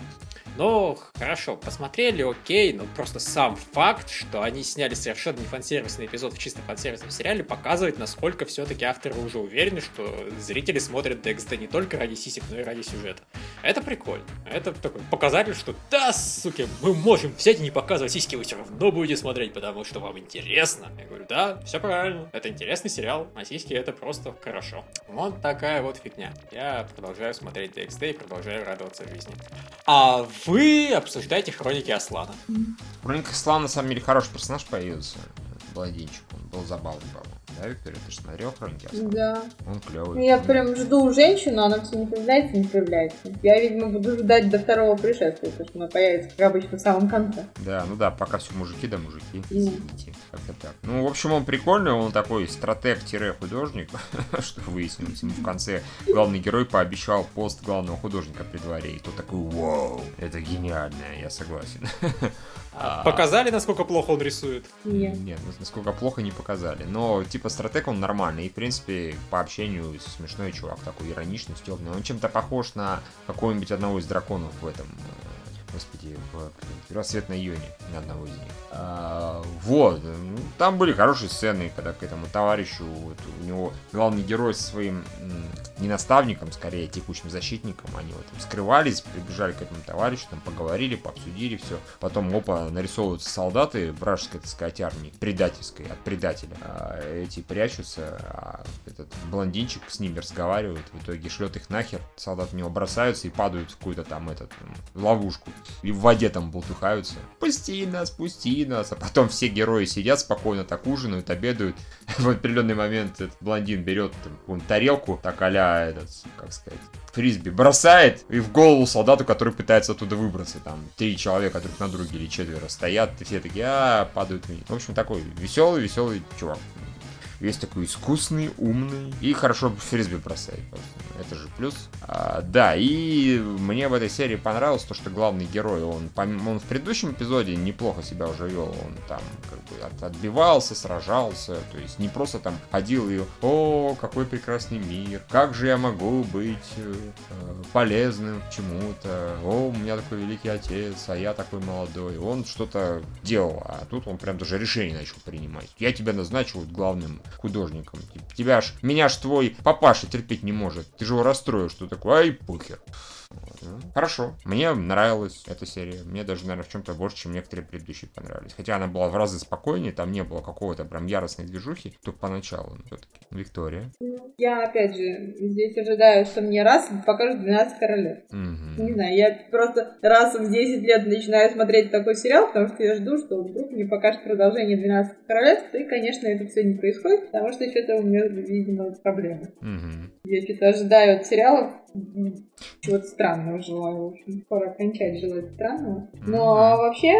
Но хорошо, посмотрели, окей, но просто сам факт, что они сняли совершенно не фансервисный эпизод в чисто фансервисном сериале, показывает, насколько все-таки авторы уже уверены, что зрители смотрят DXD не только ради сисек, но и ради сюжета. Это прикольно. Это такой показатель, что да, суки, мы можем взять и не показывать сиськи, вы все равно будете смотреть, потому что вам интересно. Я говорю, да, все правильно. Это интересный сериал, а это просто хорошо. Вот такая вот фигня. Я продолжаю смотреть DXD и продолжаю радоваться жизни. А вы обсуждаете хроники Аслана. Хроника Слава на самом деле хороший персонаж появился. Бладинчик, он был забавный, по-моему. Да, Виктория, ты же смотрел хроники Да. Он клевый. Ну, Я прям жду женщину, она все не появляется, не появляется. Я, видимо, буду ждать до второго пришествия, потому что она появится, как обычно, в самом конце. Да, ну да, пока все мужики да мужики. Извините, как-то так. Ну, в общем, он прикольный, он такой стратег-художник, что выяснилось. Ему в конце главный герой пообещал пост главного художника при дворе. И тот такой, вау, это гениально, я согласен. А. Показали, насколько плохо он рисует? Нет. Нет, ну, насколько плохо не показали. Но, типа, стратег он нормальный. И, в принципе, по общению смешной чувак, такой ироничный, стебный. Он чем-то похож на какого-нибудь одного из драконов в этом э, господи, в, в рассветной июне на одного из них. А, вот, ну, там были хорошие сцены, когда к этому товарищу, вот, у него главный герой со своим не наставником, скорее текущим защитником, они вот там скрывались, прибежали к этому товарищу, там поговорили, пообсудили все. Потом, опа, нарисовываются солдаты вражеской, так сказать, армии, предательской, от предателя. А эти прячутся, а этот блондинчик с ними разговаривает, в итоге шлет их нахер, солдаты в него бросаются и падают в какую-то там этот, ловушку. И в воде там болтыхаются. Спусти нас, спусти нас. А потом все герои сидят спокойно, так ужинают, обедают. В определенный момент этот блондин берет там, тарелку, так а этот, как сказать, фрисби, бросает и в голову солдату, который пытается оттуда выбраться. Там три человека друг на друге или четверо стоят, и все такие, а, падают вниз. В общем, такой веселый, веселый чувак. Весь такой искусный, умный и хорошо фрисби бросает. Это же плюс. А, да, и мне в этой серии понравилось то, что главный герой, он, он в предыдущем эпизоде неплохо себя уже вел. Он там как бы от- отбивался, сражался. То есть не просто там ходил и «О, какой прекрасный мир! Как же я могу быть э, полезным чему-то? О, у меня такой великий отец, а я такой молодой». Он что-то делал, а тут он прям даже решение начал принимать. Я тебя назначил главным художником. Тебя ж, меня ж твой папаша терпеть не может. Ты же его расстроил, что такое, ай, похер. Ну, Хорошо, мне нравилась эта серия. Мне даже, наверное, в чем-то больше, чем некоторые предыдущие понравились. Хотя она была в разы спокойнее, там не было какого-то прям яростной движухи, только поначалу. все-таки. Виктория. Я, опять же, здесь ожидаю, что мне раз покажут 12 королев. Мгм. Не знаю, я просто раз в 10 лет начинаю смотреть такой сериал, потому что я жду, что вдруг мне покажут продолжение 12 королевств, и, конечно, это все не происходит, потому что что-то у меня, видимо, проблемы. Мгм. Я что-то ожидаю от сериалов чего-то странного желаю. В общем, пора кончать желать странного. Но вообще,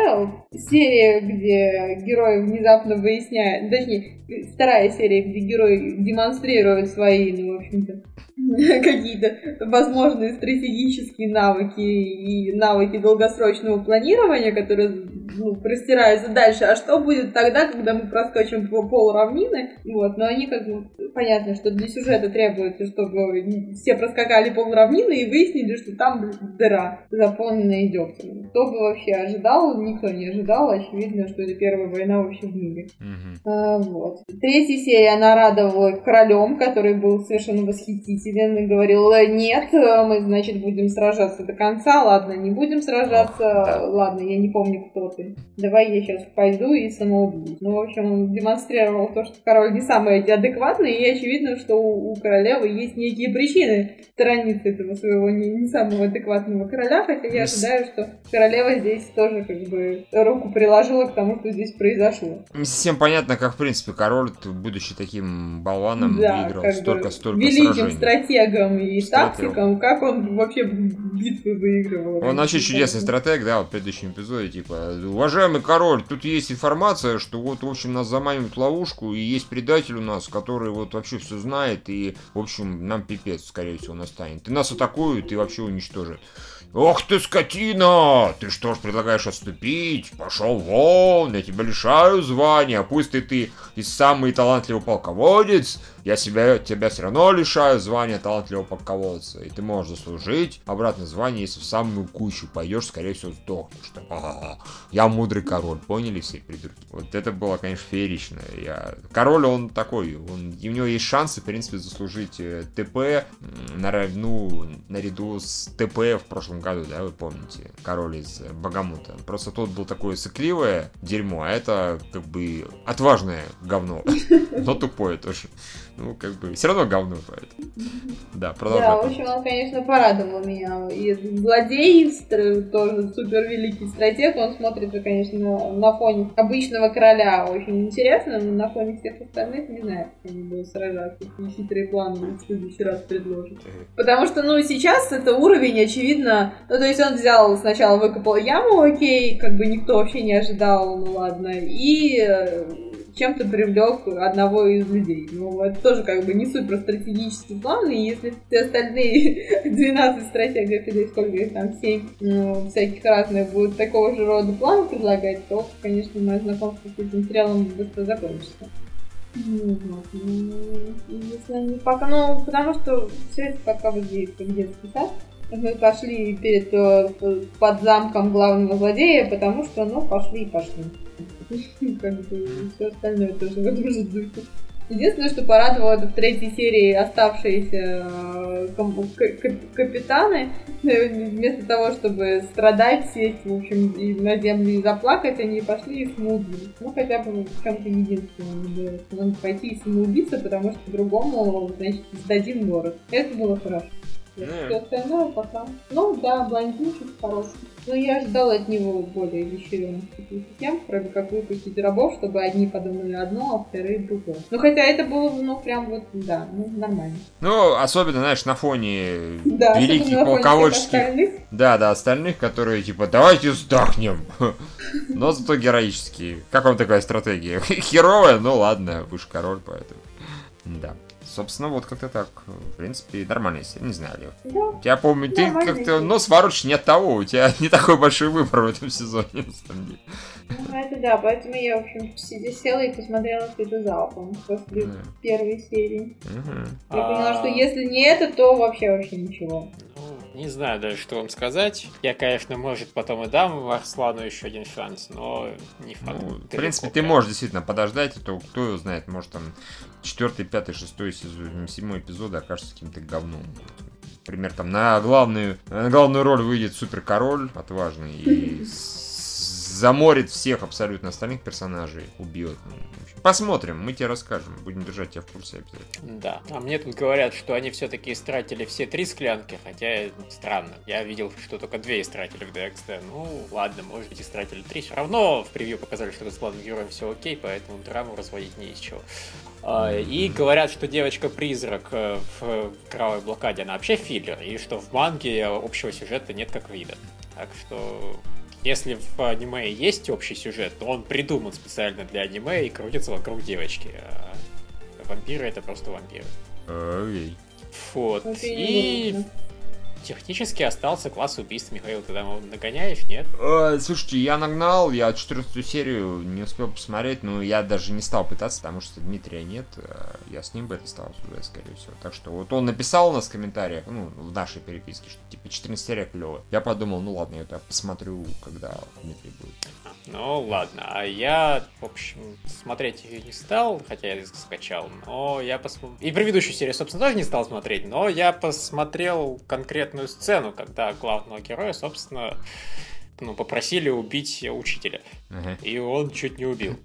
серия, где герой внезапно выясняет, точнее, вторая серия, где герой демонстрирует свои, ну, в общем-то, какие-то возможные стратегические навыки и навыки долгосрочного планирования, которые ну, простираются дальше. А что будет тогда, когда мы проскочим по пол равнины? Вот, но они как бы понятно, что для сюжета требуется, чтобы все проскакали пол равнины и выяснили, что там дыра, заполненная дегтем. Кто бы вообще ожидал? Никто не ожидал. Очевидно, что это первая война вообще в мире. Мгм. А, вот. Третья серия она радовала королем, который был совершенно восхитителен и говорил, «Э, нет, э, мы, значит, будем сражаться до конца, ладно, не будем сражаться, да. ладно, я не помню, кто ты. Давай я сейчас пойду и самоубьюсь. Ну, в общем, он демонстрировал то, что король не самый адекватный, и очевидно, что у, у королевы есть некие причины сторониться этого своего не, не самого адекватного короля, хотя я ожидаю, что королева здесь тоже как бы руку приложила к тому, что здесь произошло. Не совсем понятно, как, в принципе, король, будучи таким болваном, Да, выиграл столько-столько великим сражений. стратегом и Стратегом. тактиком, как он вообще битвы выигрывал. Он вообще чудесный стратег, да, вот в предыдущем эпизоде, типа, уважаемый король, тут есть информация, что вот, в общем, нас заманивают в ловушку, и есть предатель у нас, который вот вообще все знает, и, в общем, нам пипец, скорее всего, настанет. И нас атакуют, и вообще уничтожат. Ох ты, скотина! Ты что ж предлагаешь отступить? Пошел вон, я тебя лишаю звания, пусть ты, ты и самый талантливый полководец, я себя, тебя все равно лишаю звания талантливого полководца, и ты можешь заслужить обратно звание, если в самую кучу пойдешь, скорее всего, сдохнешь. Там, «Ага, Я мудрый король, поняли все придурки? Вот это было, конечно, феерично. Я... Король, он такой, он... у него есть шансы, в принципе, заслужить э, ТП м, на, ра- ну, наряду с ТП в прошлом году, да, вы помните, король из Богомута. Просто тот был такое сыкливое дерьмо, а это как бы отважное говно, но тупое тоже. Ну, как бы, все равно говно, поэтому. Да, продолжай. Да, в общем, он, конечно, порадовал меня. И злодей, тоже супер великий стратег, он смотрится, конечно, на фоне обычного короля очень интересно, но на фоне всех остальных не знаю, как они будут сражаться, какие хитрые планы в следующий раз предложат. Потому что, ну, сейчас это уровень, очевидно, ну, то есть он взял, сначала выкопал яму, окей, как бы никто вообще не ожидал, ну ладно, и э, чем-то привлек одного из людей. Ну, это тоже как бы не супер стратегический план, и если ты остальные 12 стратегов или сколько их там, 7 ну, всяких разных будут такого же рода плана предлагать, то, конечно, мое знакомство с этим сериалом быстро закончится. Ну, если они пока, ну, потому что все это пока выглядит как детский сад. Мы пошли перед э, под замком главного злодея, потому что, ну, пошли и пошли. Как бы все остальное тоже в этом же духе. Единственное, что порадовало, это в третьей серии оставшиеся э, капитаны, э, вместо того, чтобы страдать, сесть, в общем, и на землю и заплакать, они пошли и смудили. Ну, хотя бы в чем-то единственное. Надо пойти и самоубиться, потому что по-другому, значит, сдадим город. Это было хорошо. Все остальное пока. Ну да, блондинчик хороший. Но я ожидала от него более каких-то тем, кроме как выпустить рабов, чтобы одни подумали одно, а вторые другое. Ну хотя это было, ну прям вот, да, ну нормально. Ну, особенно, знаешь, на фоне да, великих полководческих... Да, да, остальных, которые типа, давайте сдохнем. Но зато героические. Как вам такая стратегия? Херовая, ну ладно, вы же король, поэтому... Да. Собственно, вот как-то так. В принципе, нормальная серия, не знаю, Лев. Да. Я помню, ты как-то нос ворочишь не от того, у тебя не такой большой выбор в этом сезоне, на самом деле. Ну, это да, поэтому я, в общем, села и посмотрела все это залпом после да. первой серии. Угу. Я поняла, что если не это, то вообще вообще ничего. Ну, не знаю даже, что вам сказать. Я, конечно, может, потом и дам Арслану еще один шанс, но не факт. Ну, в принципе, ты можешь действительно подождать, а то кто его знает, может там четвертый, пятый, шестой сезон, седьмой эпизод окажется каким-то говном. Например, там на главную, на главную роль выйдет супер король отважный и заморит всех абсолютно остальных персонажей, убьет. Посмотрим, мы тебе расскажем, будем держать тебя в курсе обязательно. Да, а мне тут говорят, что они все-таки истратили все три склянки, хотя странно. Я видел, что только две истратили в DXD. Ну, ладно, может быть, истратили три. Все равно в превью показали, что с главным героем все окей, поэтому драму разводить не из чего. А, и говорят, что девочка-призрак э, в кровавой блокаде, она вообще филлер, и что в манге общего сюжета нет как вида. Так что если в аниме есть общий сюжет, то он придуман специально для аниме и крутится вокруг девочки. А вампиры это просто вампиры. Ой. Вот. И технически остался класс убийств. Михаил, ты там нагоняешь, нет? Э, слушайте, я нагнал, я 14 серию не успел посмотреть, но я даже не стал пытаться, потому что Дмитрия нет, э, я с ним бы это стал уже, скорее всего. Так что вот он написал у нас в комментариях, ну, в нашей переписке, что типа 14 серия клево. Я подумал, ну ладно, я это посмотрю, когда Дмитрий будет. Ну ладно, а я, в общем, смотреть ее не стал, хотя я скачал, но я посмотрел... И предыдущую серию, собственно, тоже не стал смотреть, но я посмотрел конкретную сцену, когда главного героя, собственно, ну, попросили убить учителя. И он чуть не убил.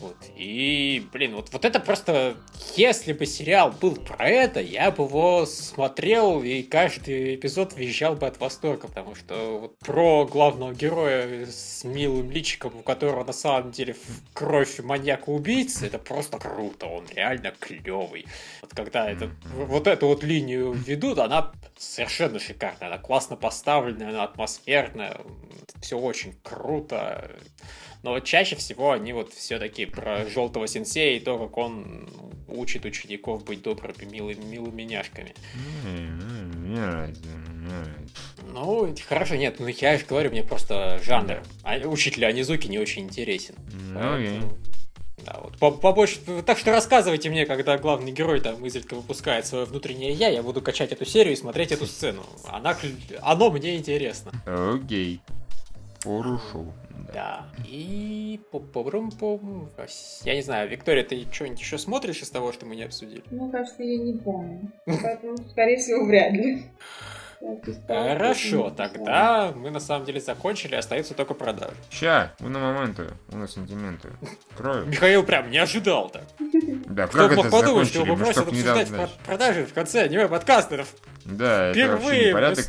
Вот. И, блин, вот, вот это просто... Если бы сериал был про это, я бы его смотрел и каждый эпизод визжал бы от восторга, потому что вот про главного героя с милым личиком, у которого на самом деле кровь маньяка-убийцы, это просто круто, он реально клевый. Вот когда uh-huh. вот эту вот линию ведут, она совершенно шикарная, она классно поставленная, она атмосферная, все очень круто. Но чаще всего они вот все-таки про желтого сенсея и то, как он учит учеников быть добрыми, милыми, милыми няшками. Ну, хорошо, нет, ну я же говорю, мне просто жанр. А учитель Анизуки не очень интересен. Ну, Поэтому... Да, вот побольше. Так что рассказывайте мне, когда главный герой там изредка выпускает свое внутреннее я, я буду качать эту серию и смотреть эту сцену. Она, оно мне интересно. Окей. Okay. Хорошо. Да. И по побрум по Я не знаю, Виктория, ты что-нибудь еще смотришь из того, что мы не обсудили? Мне кажется, я не помню. Поэтому, скорее всего, вряд ли. Хорошо, тогда мы на самом деле закончили, остается только продажи. Ща, мы на моменты, у нас сентименты. Крою. Михаил прям не ожидал так. Да, Кто как мог это подумать, что его Мы просят обсуждать продажи в конце аниме-подкастеров. Да, это Впервые в непорядок.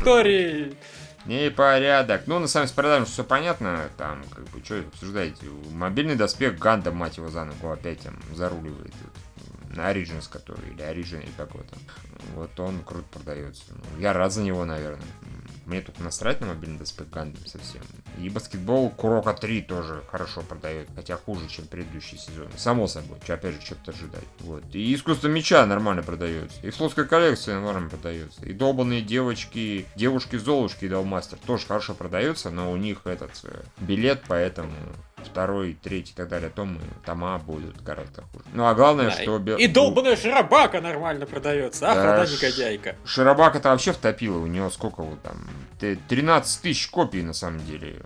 Истории. Непорядок. Ну, на самом деле, с продажами все понятно. Там, как бы, что обсуждаете? Мобильный доспех Ганда, мать его, за ногу опять там заруливает. Вот, Origins, который, или Origin, или какой там. Вот он круто продается. Ну, я рад за него, наверное. Мне тут насрать на мобильный доспех Гандам совсем. И баскетбол Курока 3 тоже хорошо продает, хотя хуже, чем предыдущий сезон. Само собой, че, опять же, что-то ожидать. Вот. И искусство меча нормально продается. И флотская коллекция нормально продается. И долбанные девочки, девушки-золушки и Далмастер тоже хорошо продаются, но у них этот э, билет, поэтому второй, третий и так далее томы, тома будут гораздо хуже. Ну а главное, Да, что... бе- И долбаная Шарабака нормально продается, а Да, продать ш- негодяйка. Шарабак это вообще втопило, у него сколько вот там, т- 13 тысяч копий на самом деле.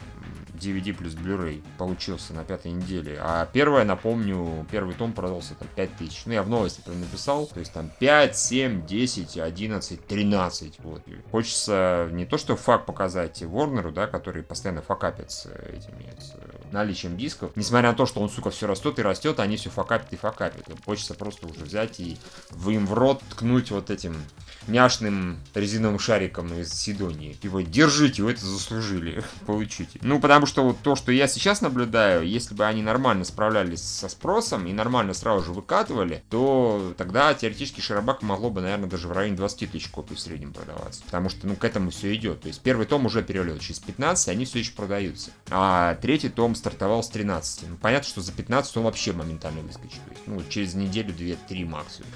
DVD плюс Blu-ray получился на пятой неделе. А первая, напомню, первый том продался там 5 тысяч. Ну, я в новости прям написал. То есть там 5, 7, 10, 11, 13. Вот. И хочется не то, что факт показать Ворнеру, да, который постоянно факапит с этими с наличием дисков. Несмотря на то, что он, сука, все растет и растет, они все факапят и факапят. Хочется просто уже взять и в им в рот ткнуть вот этим няшным резиновым шариком из Сидонии. И вот, держите, вы это заслужили, получите. Ну, потому что вот то, что я сейчас наблюдаю, если бы они нормально справлялись со спросом и нормально сразу же выкатывали, то тогда теоретически Шарабак могло бы, наверное, даже в районе 20 тысяч копий в среднем продаваться. Потому что, ну, к этому все идет. То есть первый том уже перелет через 15, они все еще продаются. А третий том стартовал с 13. Ну, понятно, что за 15 он вообще моментально выскочит. То есть, ну, через неделю, две, три максимум.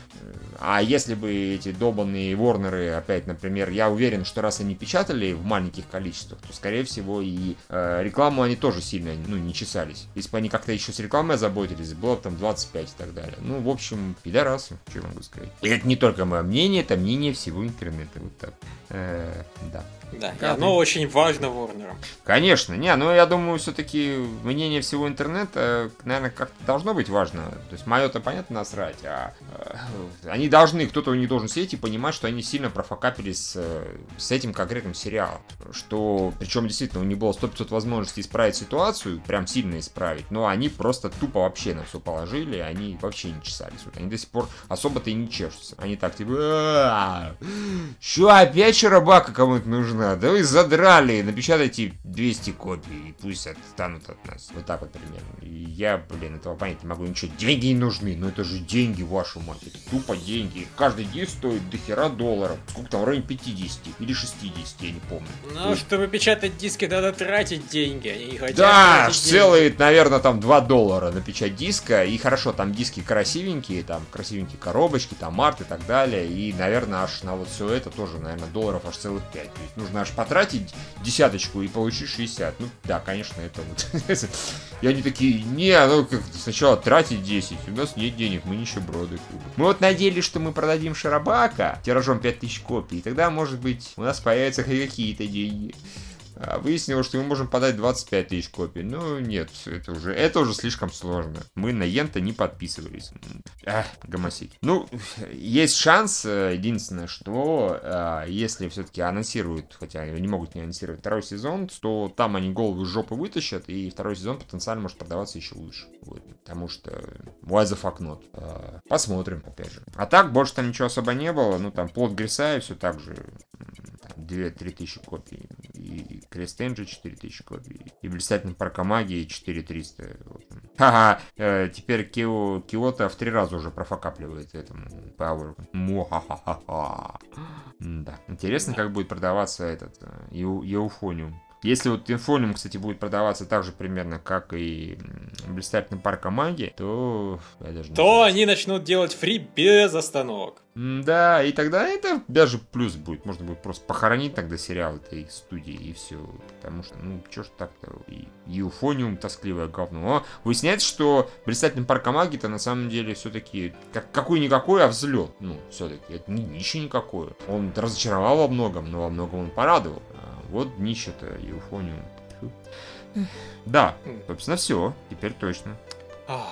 А если бы эти долбанные Ворнеры опять, например, я уверен, что раз они печатали в маленьких количествах, то, скорее всего, и э, рекламу они тоже сильно, ну, не чесались. Если бы они как-то еще с рекламой озаботились, было бы там 25 и так далее. Ну, в общем, пидорасы, что я могу сказать. И это не только мое мнение, это мнение всего интернета. Вот так. Э, да. Да, и оно очень важно Ворнерам. Конечно, не, ну я думаю, все-таки мнение всего интернета, наверное, как-то должно быть важно. То есть мое-то понятно насрать, а э, они должны, кто-то у них должен сидеть и понимать, что они сильно профокапились э, с этим конкретным сериалом. Что, причем действительно, у них было 100-500 возможностей исправить ситуацию, прям сильно исправить, но они просто тупо вообще на все положили, они вообще не чесались. Вот они до сих пор особо-то и не чешутся. Они так типа, «А, что опять Шарабака кому-то нужна? Да вы задрали, напечатайте 200 копий, и пусть отстанут от нас. Вот так вот примерно. И я, блин, этого понять не могу. Ничего, деньги не нужны, но это же деньги, вашу мать. Это тупо деньги. Каждый диск стоит до хера долларов. Сколько там, в районе 50 или 60, я не помню. Ну, чтобы печатать диски, надо тратить деньги. Они не хотят Да, целые, наверное, там 2 доллара на печать диска. И хорошо, там диски красивенькие, там красивенькие коробочки, там арт и так далее. И, наверное, аж на вот все это тоже, наверное, долларов аж целых 5. То есть нужно аж потратить десяточку и получить 60. Ну, да, конечно, это вот. И они такие, не, ну как сначала тратить 10. У нас нет денег, мы нищеброды. Мы вот надеялись, что мы продадим Шарабака тиражом 5000 копий. И тогда, может быть, у нас появятся хоть какие-то деньги. А выяснилось, что мы можем подать 25 тысяч копий. Ну, нет, это уже, это уже слишком сложно. Мы на Йента не подписывались. Ах, гомосить. Ну, есть шанс, э, единственное, что э, если все-таки анонсируют, хотя не могут не анонсировать второй сезон, то там они голову из жопы вытащат, и второй сезон потенциально может продаваться еще лучше. Вот, потому что why the fuck not? Э, посмотрим, опять же. А так, больше там ничего особо не было. Ну, там, плод Грисая все так же 2-3 тысячи копий. И Крест Энджи 4 тысячи копий. И Блистательный парк магии 4300. Вот. Ха-ха, э, теперь Кио, Киото в три раза уже профокапливает этому Power. Муа-ха-ха-ха. Да. Интересно, как будет продаваться этот э, Еу- Еуфониум. Если вот инфониум, кстати, будет продаваться так же примерно, как и Блистательный парк магии, то... То они начнут делать фри без остановок. Да, и тогда это даже плюс будет. Можно будет просто похоронить тогда сериал этой студии и все. Потому что, ну, чё ж так-то. И Юфониум тоскливое говно. О, выясняется, что Блистательный парк магии то на самом деле все-таки как, какой-никакой, а взлет. Ну, все-таки. Это не днище никакое. Он разочаровал во многом, но во многом он порадовал. А вот днище-то Юфониум. Фу. Да, собственно, все. Теперь точно. Ах,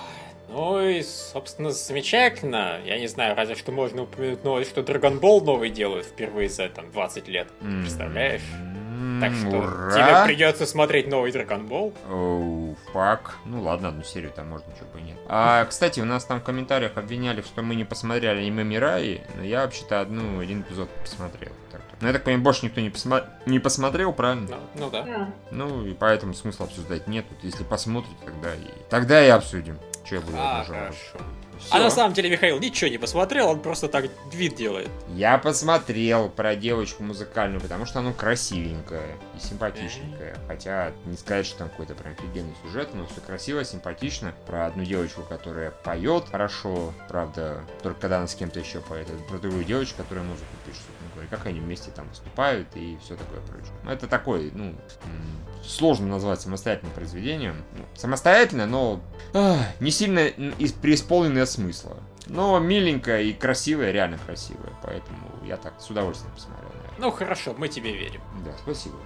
Ну и, собственно, замечательно. Я не знаю, разве что можно упомянуть новость, что Dragon Ball новый делают впервые за там 20 лет. Представляешь? Так что Ура! тебе придется смотреть новый Dragon Ball. Оу, фак. Ну ладно, одну серию там можно, чего бы и нет. А, кстати, у нас там в комментариях обвиняли, что мы не посмотрели аниме Мираи, но я вообще-то одну, один эпизод посмотрел. Но я так понимаю, больше никто не, посма- не посмотрел, правильно? Ну, ну да. Да. Ну и поэтому смысла обсуждать нет. Вот Если посмотрите, тогда и... Тогда и обсудим. Че я буду А, хорошо. Всё. А на самом деле Михаил ничего не посмотрел, он просто так вид делает. Я посмотрел про девочку музыкальную, потому что она красивенькая и симпатичненькая. Хотя не сказать, что там какой-то прям офигенный сюжет, но все красиво, симпатично. Про одну девочку, которая поет хорошо, правда, только когда она с кем-то еще поет. Про другую девочку, которая музыку Как они вместе там выступают и все такое прочее. Ну, Это такой, ну, сложно назвать самостоятельным произведением. Ну, самостоятельно, но ах, не сильно преисполненное смысла. Но миленькая и красивая, реально красивая. Поэтому я так с удовольствием посмотрел, наверное. Ну хорошо, мы тебе верим. Да, спасибо.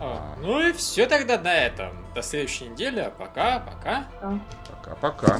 А, Ну и все тогда на этом. До следующей недели. Пока, пока. Да. Пока-пока.